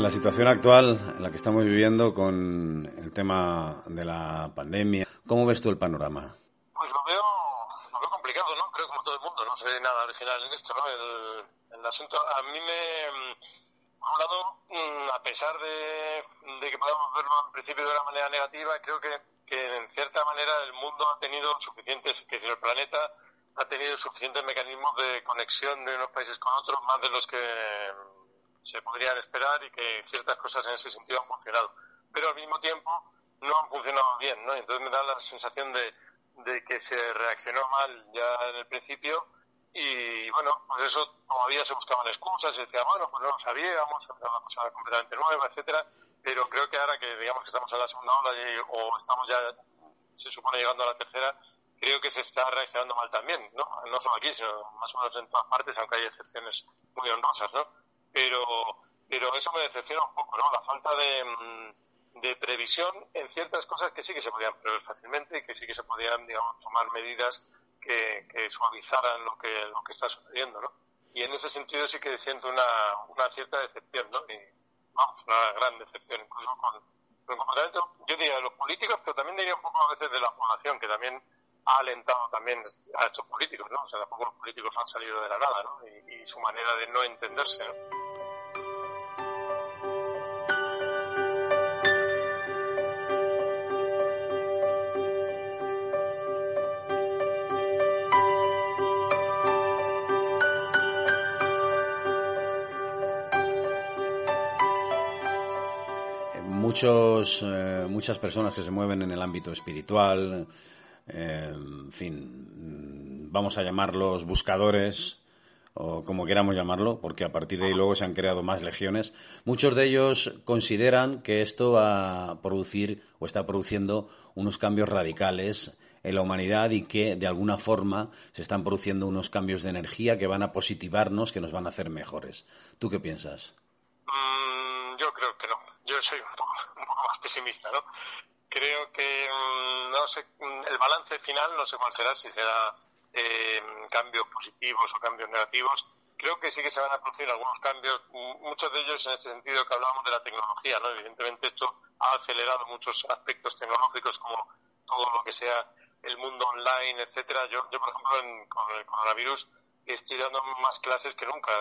En la situación actual en la que estamos viviendo con el tema de la pandemia, ¿cómo ves tú el panorama? Pues lo veo no sé nada original en esto, ¿no? El, asunto, a mí me, por un lado, mm, a pesar de, que podamos verlo en principio de una manera negativa, creo que, que en cierta manera el mundo ha tenido suficientes, que el planeta ha tenido suficientes mecanismos de conexión de unos países con otros, más de los que se podrían esperar y que ciertas cosas en ese sentido han funcionado. Pero al mismo tiempo no han funcionado bien, ¿no? Entonces me da la sensación de, que se reaccionó mal ya en el principio y bueno, pues eso todavía se buscaban excusas, se decía, bueno, pues no lo sabíamos, era una cosa completamente nueva, etcétera, pero creo que ahora que digamos que estamos en la segunda ola o estamos ya, se supone, llegando a la tercera, creo que se está reaccionando mal también, ¿no? No solo aquí, sino más o menos en todas partes, aunque hay excepciones muy honrosas, ¿no? Pero, pero eso me decepciona un poco, ¿no? La falta de, mm, de previsión en ciertas cosas que sí que se podían prever fácilmente y que sí que se podían, digamos, tomar medidas que, suavizaran lo que, lo que está sucediendo, ¿no? Y en ese sentido sí que siento una, una cierta decepción, ¿no? Y, vamos, una gran decepción, incluso con, comportamiento, yo diría de los políticos, pero también diría un poco a veces de la población, que también ha alentado también a estos políticos, ¿no? O sea, tampoco los políticos han salido de la nada, ¿no? Y, y su manera de no entenderse, ¿no? muchos, eh, muchas personas que se mueven en el ámbito espiritual, eh, en fin, vamos a llamarlos buscadores o como queramos llamarlo, porque a partir de ahí luego se han creado más legiones. Muchos de ellos consideran que esto va a producir o está produciendo unos cambios radicales en la humanidad y que de alguna forma se están produciendo unos cambios de energía que van a positivarnos, que nos van a hacer mejores. ¿Tú qué piensas? Mm, yo creo que no yo soy un poco, más pesimista, ¿no? Creo que, mm, no sé, mm, el balance final no sé cuál será, si será eh, cambios positivos o cambios negativos. Creo que sí que se van a producir algunos cambios, muchos de ellos en este sentido que hablábamos de la tecnología, ¿no? Evidentemente esto ha acelerado muchos aspectos tecnológicos como todo lo que sea el mundo online, etcétera. Yo, yo por ejemplo, con el coronavirus estoy dando más clases que nunca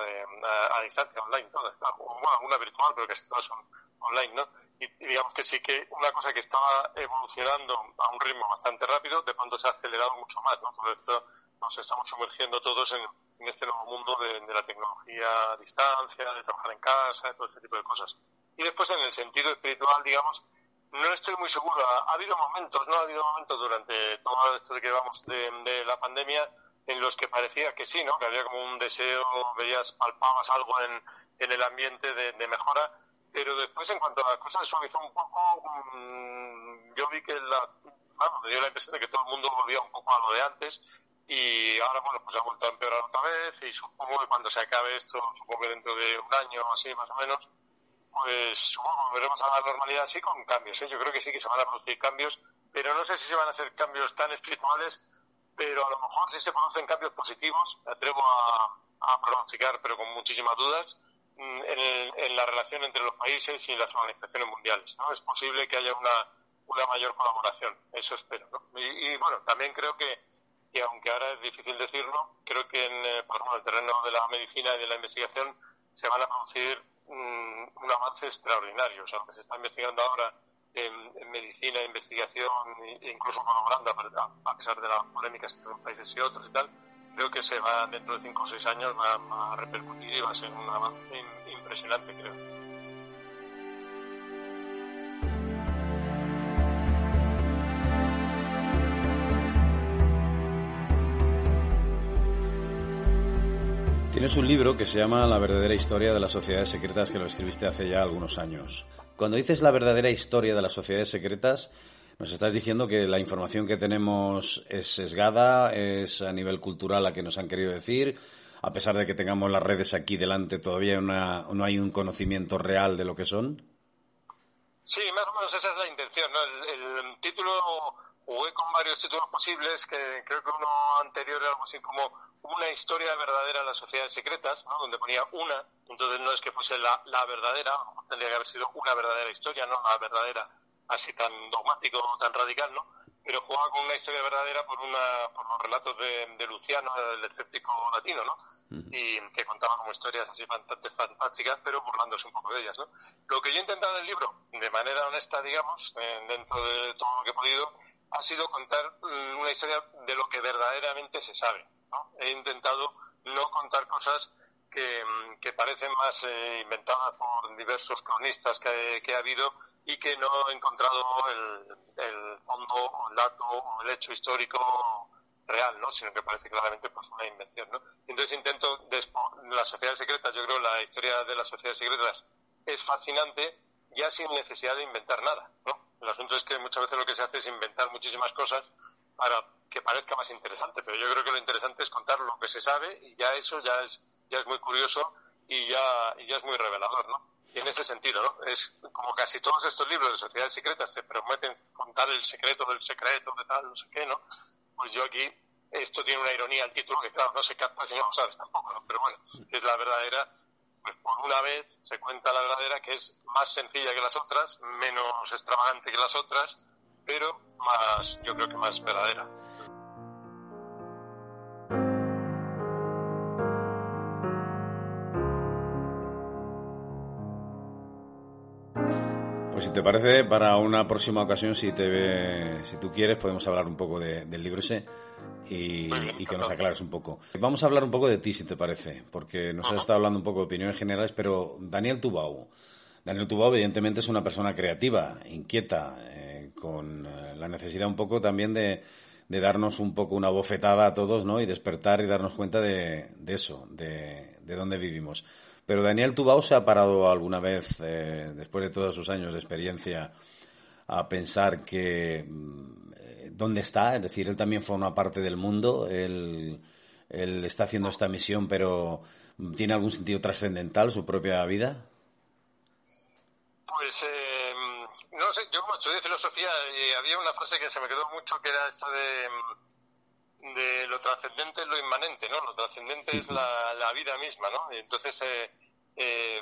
a, distancia, online, todas. Bueno, alguna virtual, pero casi todas son online, ¿no? Y, digamos que sí que una cosa que estaba evolucionando a un ritmo bastante rápido, de pronto se ha acelerado mucho más, ¿no? Todo esto nos estamos sumergiendo todos en, este nuevo mundo de, la tecnología a distancia, de trabajar en casa, todo ese tipo de cosas. Y después en el sentido espiritual, digamos, no estoy muy seguro. Ha, habido momentos, ¿no? Ha habido momentos durante todo esto de que vamos de, la pandemia en los que parecía que sí, ¿no? Que había como un deseo, veías, palpabas algo en, en el ambiente de mejora pero después en cuanto a las cosas suavizó un poco, mm, yo vi que la, bueno, me dio la impresión de que todo el mundo volvía un poco a lo de antes y ahora bueno pues ha vuelto a empeorar otra vez y supongo que cuando se acabe esto, supongo que dentro de un año así más o menos, pues supongo que volveremos a la normalidad así con cambios, ¿eh? yo creo que sí que se van a producir cambios, pero no sé si se van a ser cambios tan espirituales, pero a lo mejor si se producen cambios positivos, me atrevo a, a pronosticar, pero con muchísimas dudas, en, la relación entre los países y las organizaciones mundiales. ¿no? Es posible que haya una, una mayor colaboración, eso espero. ¿no? Y, bueno, también creo que, que, aunque ahora es difícil decirlo, creo que en, eh, por ejemplo, el terreno de la medicina y de la investigación se van a producir mm, un avance extraordinario. O sea, lo que se está investigando ahora en, medicina, investigación, e incluso colaborando, a pesar de las polémicas entre unos países y otros y tal, creo que se va dentro de 5 o 6 años va, a repercutir y va a ser un avance impresionante, creo. Tienes un libro que se llama La verdadera historia de las sociedades secretas que lo escribiste hace ya algunos años. Cuando dices la verdadera historia de las sociedades secretas, nos estás diciendo que la información que tenemos es sesgada, es a nivel cultural la que nos han querido decir. A pesar de que tengamos las redes aquí delante, todavía no hay un conocimiento real de lo que son. Sí, más o menos esa es la intención. El, título jugué con varios títulos posibles, que creo que uno anterior era algo así como una historia verdadera de las sociedades secretas, donde ponía una, entonces no es que fuese la, la verdadera, tendría que haber sido una verdadera historia, no la verdadera así tan dogmático, tan radical, ¿no? Pero jugaba con una historia verdadera por, una, por los relatos de, Luciano, el escéptico latino, ¿no? Y que contaba como historias así bastante fantásticas, pero burlándose un poco de ellas, ¿no? Lo que yo he intentado en el libro, de manera honesta, digamos, eh, dentro de todo lo que he podido, ha sido contar mm, una historia de lo que verdaderamente se sabe, ¿no? He intentado no contar cosas que, que parecen más eh, inventadas por diversos cronistas que, ha habido y que no he encontrado el, fondo o el dato o el hecho histórico real, ¿no? sino que parece claramente pues una invención. ¿no? Entonces intento, las sociedades secretas, yo creo la historia de las sociedades secretas es fascinante ya sin necesidad de inventar nada. ¿no? El asunto es que muchas veces lo que se hace es inventar muchísimas cosas para que parezca más interesante, pero yo creo que lo interesante es contar lo que se sabe y ya eso ya es ya es muy curioso y ya, y ya es muy revelador, ¿no? Y en ese sentido. Es como casi todos estos libros de sociedades secretas te prometen contar el secreto del secreto, de tal, no sé qué, ¿no? Pues yo aquí, esto tiene una ironía al título que, claro, no se capta si no lo sabes tampoco, ¿no? Pero bueno, es la verdadera, pues por una vez se cuenta la verdadera que es más sencilla que las otras, menos extravagante que las otras, pero más, yo creo que más verdadera. Si te parece, para una próxima ocasión, si te si tú quieres, podemos hablar un poco del libro ese y, que nos aclares un poco. Vamos a hablar un poco de ti, si te parece, porque nos has estado hablando un poco de opiniones generales, pero Daniel Tubau. Daniel Tubau, evidentemente, es una persona creativa, inquieta, eh, con eh, la necesidad un poco también de, darnos un poco una bofetada a todos, ¿no? Y despertar y darnos cuenta de, eso, de, de dónde vivimos. Pero Daniel Tubau se ha parado alguna vez, eh, después de todos sus años de experiencia, a pensar que mm, eh, dónde está, es decir, él también forma parte del mundo, él, está haciendo esta misión, pero mm, ¿tiene algún sentido trascendental su propia vida? Pues eh, no sé, yo estudié filosofía había una frase que se me quedó mucho que era esta de de lo trascendente es lo inmanente, ¿no? Lo trascendente es la, la vida misma, ¿no? Y entonces eh, eh,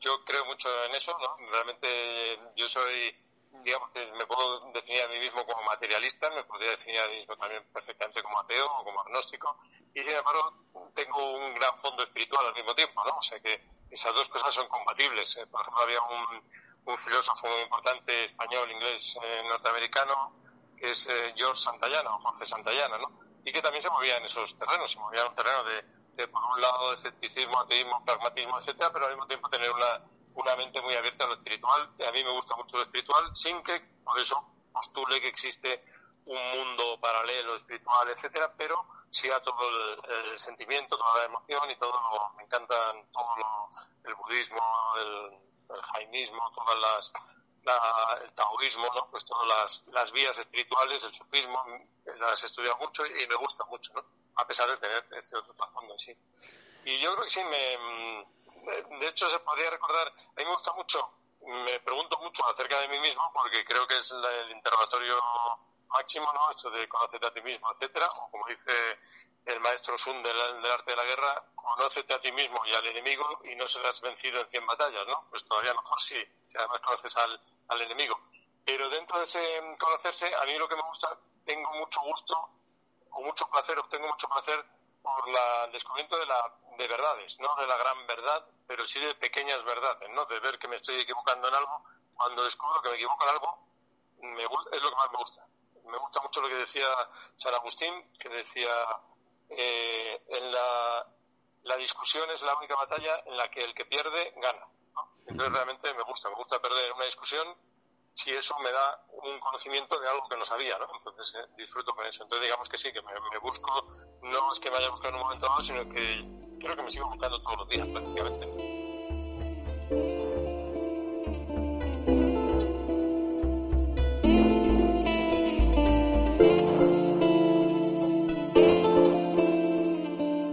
yo creo mucho en eso, ¿no? Realmente yo soy, digamos que me puedo definir a mí mismo como materialista, me podría definir a mí mismo también perfectamente como ateo o como agnóstico, y sin embargo tengo un gran fondo espiritual al mismo tiempo, ¿no? O sea que esas dos cosas son compatibles. Eh, por ejemplo, había un, un filósofo muy importante español, inglés, eh, norteamericano, que es eh, George Santayana o Jorge Santayana, ¿no? Y que también se movía en esos terrenos, se movía en un terreno de, por un lado, escepticismo, ateísmo, pragmatismo, etcétera, pero al mismo tiempo tener una, una mente muy abierta a lo espiritual. A mí me gusta mucho lo espiritual, sin que, por eso, postule que existe un mundo paralelo, espiritual, etcétera, pero sí a todo el, sentimiento, toda la emoción y todo me encantan todo lo, el budismo, el, el jainismo, todas las, el taoísmo, ¿no? Pues todas las, las vías espirituales, el sufismo, las he estudiado mucho y me gusta mucho, ¿no? A pesar de tener este otro trasfondo en sí. Y yo creo que sí, me, de hecho se podría recordar, a mí me gusta mucho, me pregunto mucho acerca de mí mismo porque creo que es el interrogatorio máximo, ¿no? Esto de conocerte a ti mismo, etcétera, o como dice el maestro Sun del, arte de la guerra, conócete a ti mismo y al enemigo y no serás vencido en 100 batallas, ¿no? Pues todavía mejor sí, si además conoces al, al enemigo. Pero dentro de ese conocerse, a mí lo que me gusta, tengo mucho gusto o mucho placer, obtengo mucho placer por la, el descubrimiento de, la, de verdades, no de la gran verdad, pero sí de pequeñas verdades, ¿no? De ver que me estoy equivocando en algo. Cuando descubro que me equivoco en algo, me, es lo que más me gusta me gusta mucho lo que decía San Agustín, que decía, eh, en la, la, discusión es la única batalla en la que el que pierde gana. Entonces realmente me gusta, me gusta perder una discusión si eso me da un conocimiento de algo que no sabía, ¿no? Entonces eh, disfruto con eso. Entonces digamos que sí, que me, me, busco, no es que me haya buscado en un momento dado, sino que creo que me sigo buscando todos los días prácticamente.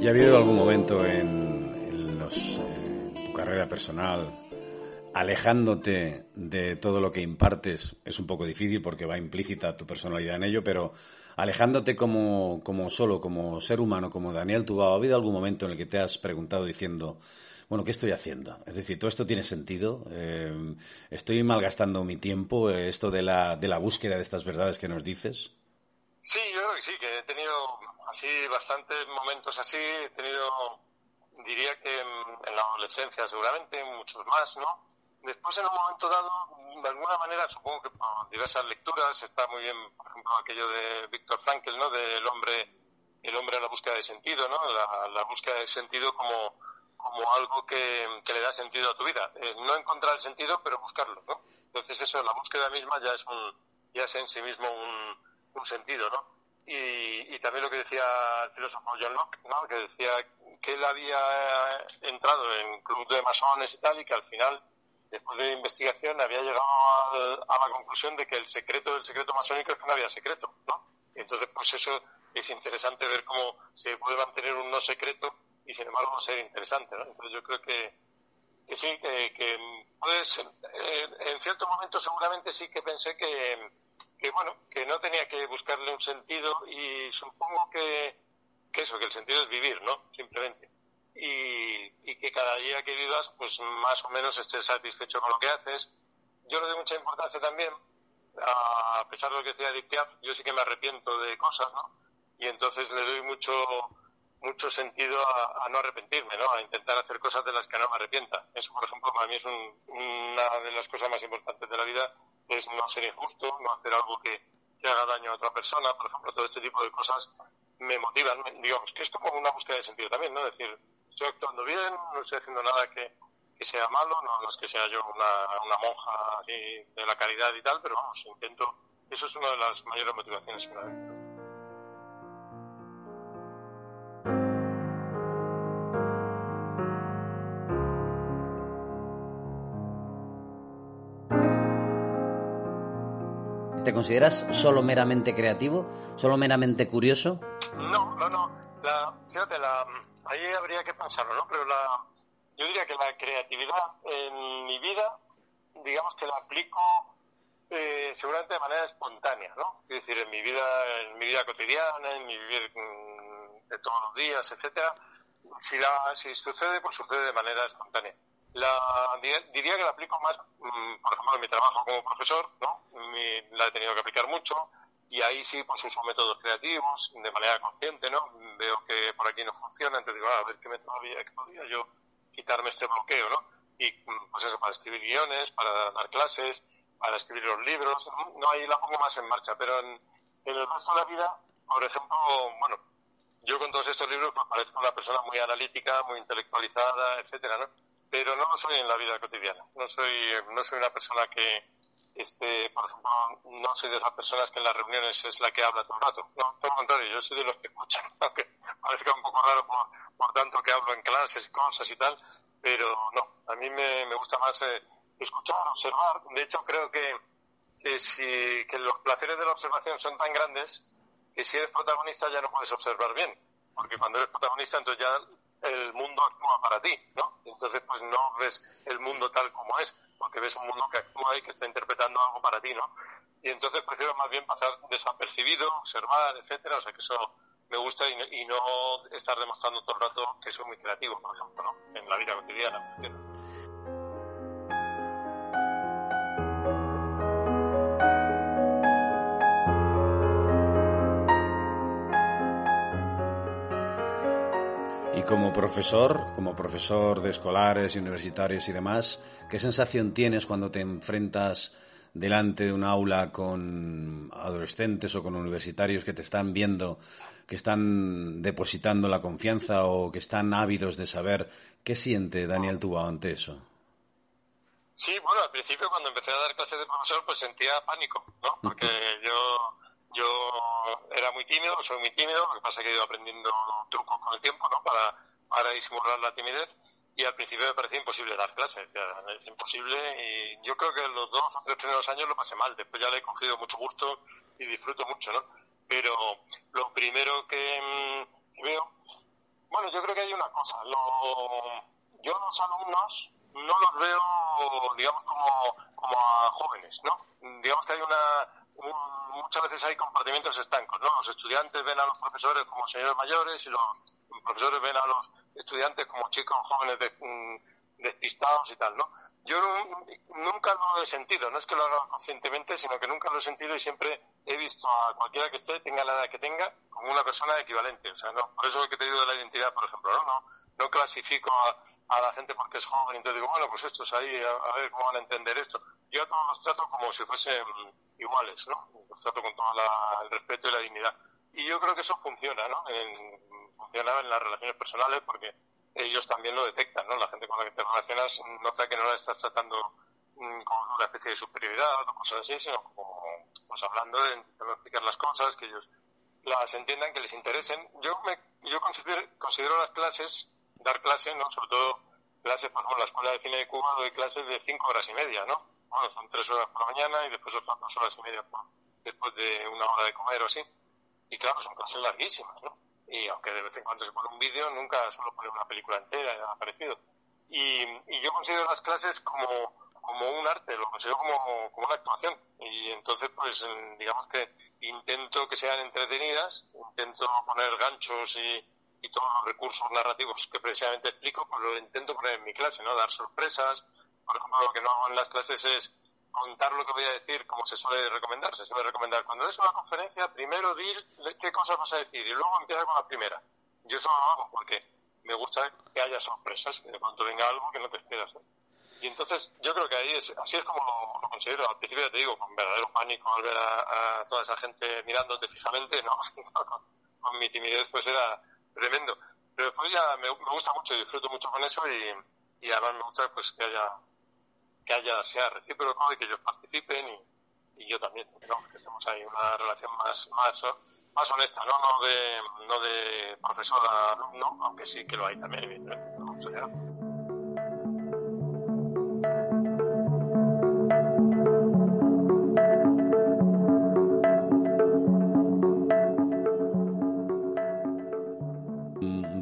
¿Y ha habido algún momento en, tu carrera personal alejándote de todo lo que impartes? Es un poco difícil porque va implícita tu personalidad en ello, pero alejándote como, como solo, como ser humano, como Daniel Tubao, ¿ha habido algún momento en el que te has preguntado diciendo, bueno, ¿qué estoy haciendo? Es decir, ¿todo esto tiene sentido? Eh, ¿Estoy malgastando mi tiempo? ¿Esto de la, de la búsqueda de estas verdades que nos dices? Sí, yo creo que sí, que he tenido así bastantes momentos así, he tenido, diría que en, la adolescencia seguramente, muchos más, ¿no? Después en un momento dado, de alguna manera, supongo que por diversas lecturas, está muy bien, por ejemplo, aquello de Víctor Frankl, ¿no? Del hombre, el hombre a la búsqueda de sentido, ¿no? La, búsqueda de sentido como, como algo que, le da sentido a tu vida. Eh, no encontrar el sentido, pero buscarlo, ¿no? Entonces eso, la búsqueda misma ya es un, ya es en sí mismo un, un sentido, ¿no? Y, también lo que decía el filósofo John Locke, ¿no? Que decía que él había entrado en club de masones y tal, y que al final, después de investigación, había llegado a, la conclusión de que el secreto del secreto masónico es que no había secreto, ¿no? entonces, pues eso es interesante ver cómo se puede mantener un no secreto y, sin embargo, ser interesante, ¿no? Entonces, yo creo que, que sí, que, en cierto momento seguramente sí que pensé que que bueno, que no tenía que buscarle un sentido y supongo que, que eso, que el sentido es vivir, ¿no? Simplemente. Y, y, que cada día que vivas, pues más o menos estés satisfecho con lo que haces. Yo le doy mucha importancia también, a pesar de lo que decía Dick Piaf, yo sí que me arrepiento de cosas, ¿no? Y entonces le doy mucho mucho sentido a, no arrepentirme, ¿no? A intentar hacer cosas de las que no me arrepienta. Eso, por ejemplo, para mí es una de las cosas más importantes de la vida es no ser injusto, no hacer algo que, haga daño a otra persona, por ejemplo, todo este tipo de cosas me motivan, digamos, que es como una búsqueda de sentido también, ¿no? Es decir, estoy actuando bien, no estoy haciendo nada que, sea malo, no, es que sea yo una, una monja así de la caridad y tal, pero vamos, intento, eso es una de las mayores motivaciones para mí. ¿Te consideras solo meramente creativo? ¿Solo meramente curioso? No, no, no. fíjate, la, ahí habría que pensarlo, ¿no? Pero la, yo diría que la creatividad en mi vida, digamos que la aplico eh, seguramente de manera espontánea, ¿no? Es decir, en mi vida, en mi vida cotidiana, en mi vivir mm, de todos los días, etcétera. Si, la, si sucede, pues sucede de manera espontánea. La, diría que la aplico más, mm, por ejemplo, en mi trabajo como profesor, ¿no? la he tenido que aplicar mucho y ahí sí pues uso métodos creativos de manera consciente, ¿no? Veo que por aquí no funciona, entonces digo, ah, a ver qué método había, que podía yo quitarme este bloqueo, ¿no? y pues eso, para escribir guiones, para dar clases, para escribir los libros, no hay la pongo más en marcha, pero en, el resto de la vida, por ejemplo, bueno, yo con todos estos libros pues, parezco una persona muy analítica, muy intelectualizada, etcétera, ¿no? Pero no lo soy en la vida cotidiana. No soy, no soy una persona que, este, por ejemplo, no soy de esas personas que en las reuniones es la que habla todo el rato. No, todo lo contrario, yo soy de los que escuchan, aunque parezca un poco raro por, por tanto que hablo en clases, cosas y tal, pero no, a mí me, me gusta más eh, escuchar, observar. De hecho, creo que, que, si, que los placeres de la observación son tan grandes que si eres protagonista ya no puedes observar bien, porque cuando eres protagonista entonces ya el mundo actúa para ti, ¿no? Entonces pues no ves el mundo tal como es, porque ves un mundo que actúa y que está interpretando algo para ti, ¿no? Y entonces prefiero más bien pasar desapercibido, observar, etcétera, o sea que eso me gusta y, no estar demostrando todo el rato que soy muy creativo, por ejemplo, ¿no? En la vida cotidiana. Como profesor, como profesor de escolares universitarios y demás, ¿qué sensación tienes cuando te enfrentas delante de un aula con adolescentes o con universitarios que te están viendo, que están depositando la confianza o que están ávidos de saber qué siente Daniel Tuba ante eso? Sí, bueno, al principio cuando empecé a dar clases de profesor pues sentía pánico, ¿no? Porque yo yo era muy tímido, soy muy tímido, lo que pasa es que he ido aprendiendo trucos con el tiempo, ¿no? Para, para disimular la timidez. Y al principio me parecía imposible dar clases, es imposible. Y yo creo que los dos o tres primeros años lo pasé mal, después ya le he cogido mucho gusto y disfruto mucho, ¿no? Pero lo primero que mm, veo, bueno, yo creo que hay una cosa. Lo, yo los alumnos no los veo, digamos, como, como a jóvenes, ¿no? Digamos que hay una muchas veces hay comportamientos estancos, ¿no? Los estudiantes ven a los profesores como señores mayores y los profesores ven a los estudiantes como chicos jóvenes mm, despistados y tal, ¿no? Yo nunca lo he sentido, no es que lo haga conscientemente, sino que nunca lo he sentido y siempre he visto a cualquiera que esté, tenga la edad que tenga, como una persona equivalente. O sea, no, por eso es que te digo de la identidad, por ejemplo, no, no, no clasifico a, la gente porque es joven, y entonces digo, bueno, pues estos ahí, a, ver cómo van a entender esto. Yo a todos los trato como si fuesen iguales, ¿no? Los trato con todo el respeto y la dignidad. Y yo creo que eso funciona, ¿no? funciona en las relaciones personales porque ellos también lo detectan, ¿no? La gente con la que te relacionas nota que no la estás tratando mm, con una especie de superioridad o cosas así, sino como pues hablando de explicar las cosas, que ellos las entiendan, que les interesen. Yo me, yo considero, considero las clases, dar clases, ¿no? Sobre todo clases, por ejemplo, en la Escuela de Cine de Cuba doy clases de cinco horas y media, ¿no? Bueno, son tres horas por la mañana y después otras dos horas y media después de una hora de comer o así. Y claro, son clases larguísimas, ¿no? Y aunque de vez en cuando se pone un vídeo, nunca suelo poner una película entera y nada parecido. Y, y yo considero las clases como, como un arte, lo considero como, como una actuación. Y entonces, pues, digamos que intento que sean entretenidas, intento poner ganchos y, y todos los recursos narrativos que precisamente explico, pues lo intento poner en mi clase, ¿no? Dar sorpresas, por ejemplo, lo que no hago en las clases es contar lo que voy a decir como se suele recomendar. Se suele recomendar, cuando des una conferencia, primero di qué cosas vas a decir y luego empieza con la primera. Yo eso no lo hago porque me gusta que haya sorpresas, que de pronto venga algo que no te esperas. Y entonces yo creo que ahí es, así es como lo, considero. Al principio te digo, con verdadero pánico al ver a, toda esa gente mirándote fijamente, no, con, mi timidez pues era tremendo. Pero después ya me, me gusta mucho disfruto mucho con eso y, y además me gusta pues que haya que haya sea recíproco y que ellos participen y, y yo también, digamos que estemos ahí una relación más, más, más honesta, ¿no? No de, no de profesor a alumno, aunque sí que lo hay también, evidentemente.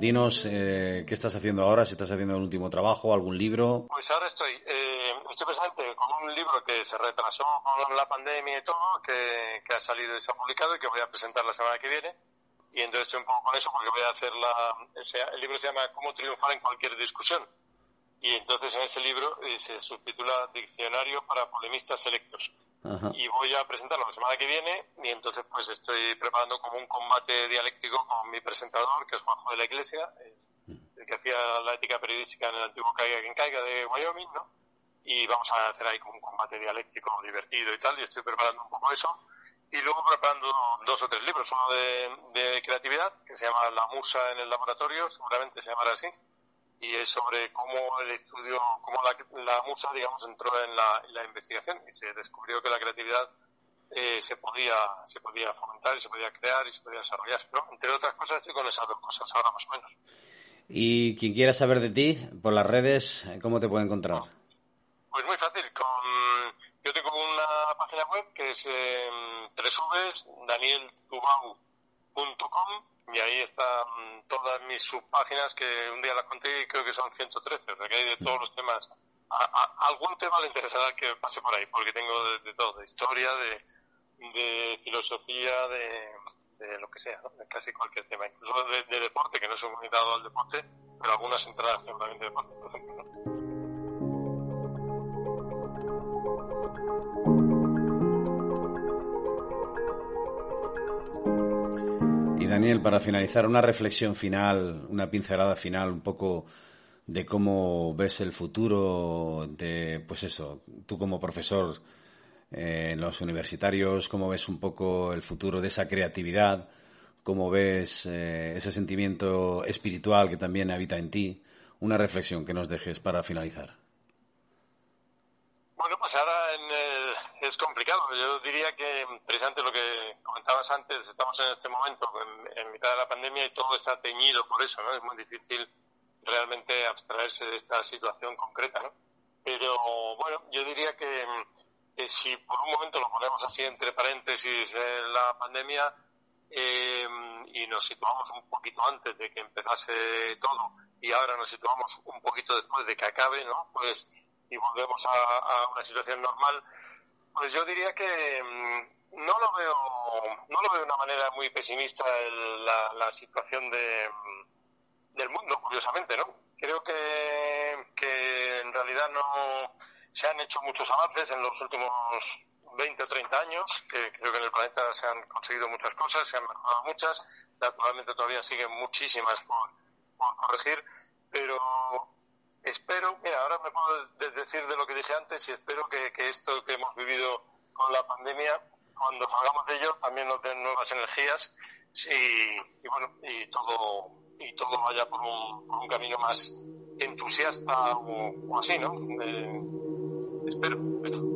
Dinos eh, qué estás haciendo ahora, si estás haciendo el último trabajo, algún libro. Pues ahora estoy, eh, estoy presente con un libro que se retrasó con la pandemia y todo, que, ha salido y se ha publicado y que voy a presentar la semana que viene. Y entonces estoy un poco con eso porque voy a hacer la... El libro se llama Cómo triunfar en cualquier discusión. Y entonces en ese libro eh, se subtitula Diccionario para polemistas selectos y voy a presentarlo la semana que viene y entonces pues estoy preparando como un combate dialéctico con mi presentador que es Juanjo de la Iglesia eh, que que hacía la ética periodística en el antiguo Caiga quien caiga de Wyoming, ¿no? Y vamos a hacer ahí como un combate dialéctico divertido y tal, y estoy preparando un poco eso. Y luego preparando dos o tres libros, uno de, creatividad, que se llama La Musa en el Laboratorio, seguramente se llamará así, y es sobre cómo el estudio, cómo la, musa, digamos, entró en la, investigación y se descubrió que la creatividad eh, se podía se podía fomentar y se podía crear y se podía desarrollar. ¿no? Entre otras cosas, estoy con esas dos cosas ahora más o menos. Y quien quiera saber de ti, por las redes, ¿cómo te puede encontrar? Pues muy fácil. Con, yo tengo una página web que es eh, www.danieltubau.com y ahí están todas mis subpáginas que un día las conté y creo que son 113, o que hay de todos los temas. A, algún tema le interesará que pase por ahí, porque tengo de, todo, de historia, de, filosofía, de, lo que sea, de casi cualquier tema, incluso de, deporte, que no soy muy dado al deporte, pero algunas entradas también de deporte, por ejemplo. Daniel, para finalizar, una reflexión final, una pincelada final, un poco de cómo ves el futuro de, pues eso, tú como profesor eh, en los universitarios, cómo ves un poco el futuro de esa creatividad, cómo ves eh, ese sentimiento espiritual que también habita en ti. Una reflexión que nos dejes para finalizar. Bueno, pues ahora es complicado. Yo diría que precisamente lo que comentabas antes, estamos en este momento en, mitad de la pandemia y todo está teñido por eso, ¿no? Es muy difícil realmente abstraerse de esta situación concreta, ¿no? Pero bueno, yo diría que, si por un momento lo ponemos así entre paréntesis la pandemia eh, y nos situamos un poquito antes de que empezase todo y ahora nos situamos un poquito después de que acabe, ¿no? Pues y volvemos a, una situación normal, pues yo diría que mm, no lo veo no lo veo de una manera muy pesimista la, situación de, mm, del mundo, curiosamente, ¿no? Creo que, que en realidad no se han hecho muchos avances en los últimos 20 o 30 años, que creo que en el planeta se han conseguido muchas cosas, se han mejorado muchas, naturalmente todavía siguen muchísimas por corregir, pero espero, mira, ahora me puedo decir de lo que dije antes y espero que, esto que hemos vivido con la pandemia, cuando salgamos de ello, también nos den nuevas energías y, bueno, y todo, y todo vaya por un, camino más entusiasta o, así, ¿no? Eh, espero.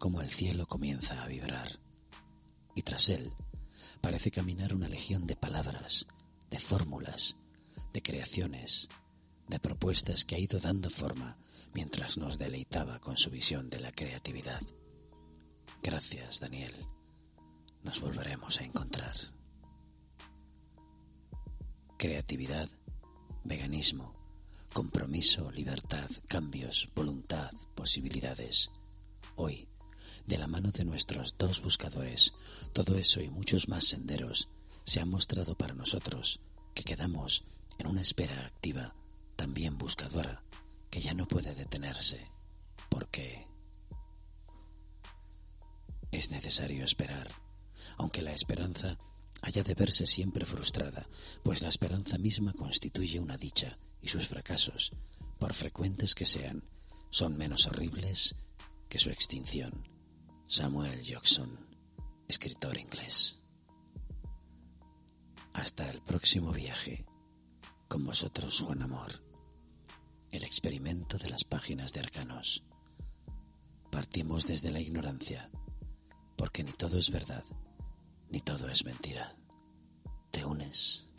Cómo el cielo comienza a vibrar. Y tras él parece caminar una legión de palabras, de fórmulas, de creaciones, de propuestas que ha ido dando forma mientras nos deleitaba con su visión de la creatividad. Gracias, Daniel. Nos volveremos a encontrar. Creatividad, veganismo, compromiso, libertad, cambios, voluntad, posibilidades. Hoy, de la mano de nuestros dos buscadores, todo eso y muchos más senderos se ha mostrado para nosotros que quedamos en una espera activa, también buscadora, que ya no puede detenerse, porque es necesario esperar, aunque la esperanza haya de verse siempre frustrada, pues la esperanza misma constituye una dicha y sus fracasos, por frecuentes que sean, son menos horribles que su extinción. Samuel Jackson, escritor inglés. Hasta el próximo viaje. Con vosotros, Juan Amor. El experimento de las páginas de Arcanos. Partimos desde la ignorancia, porque ni todo es verdad, ni todo es mentira. ¿Te unes?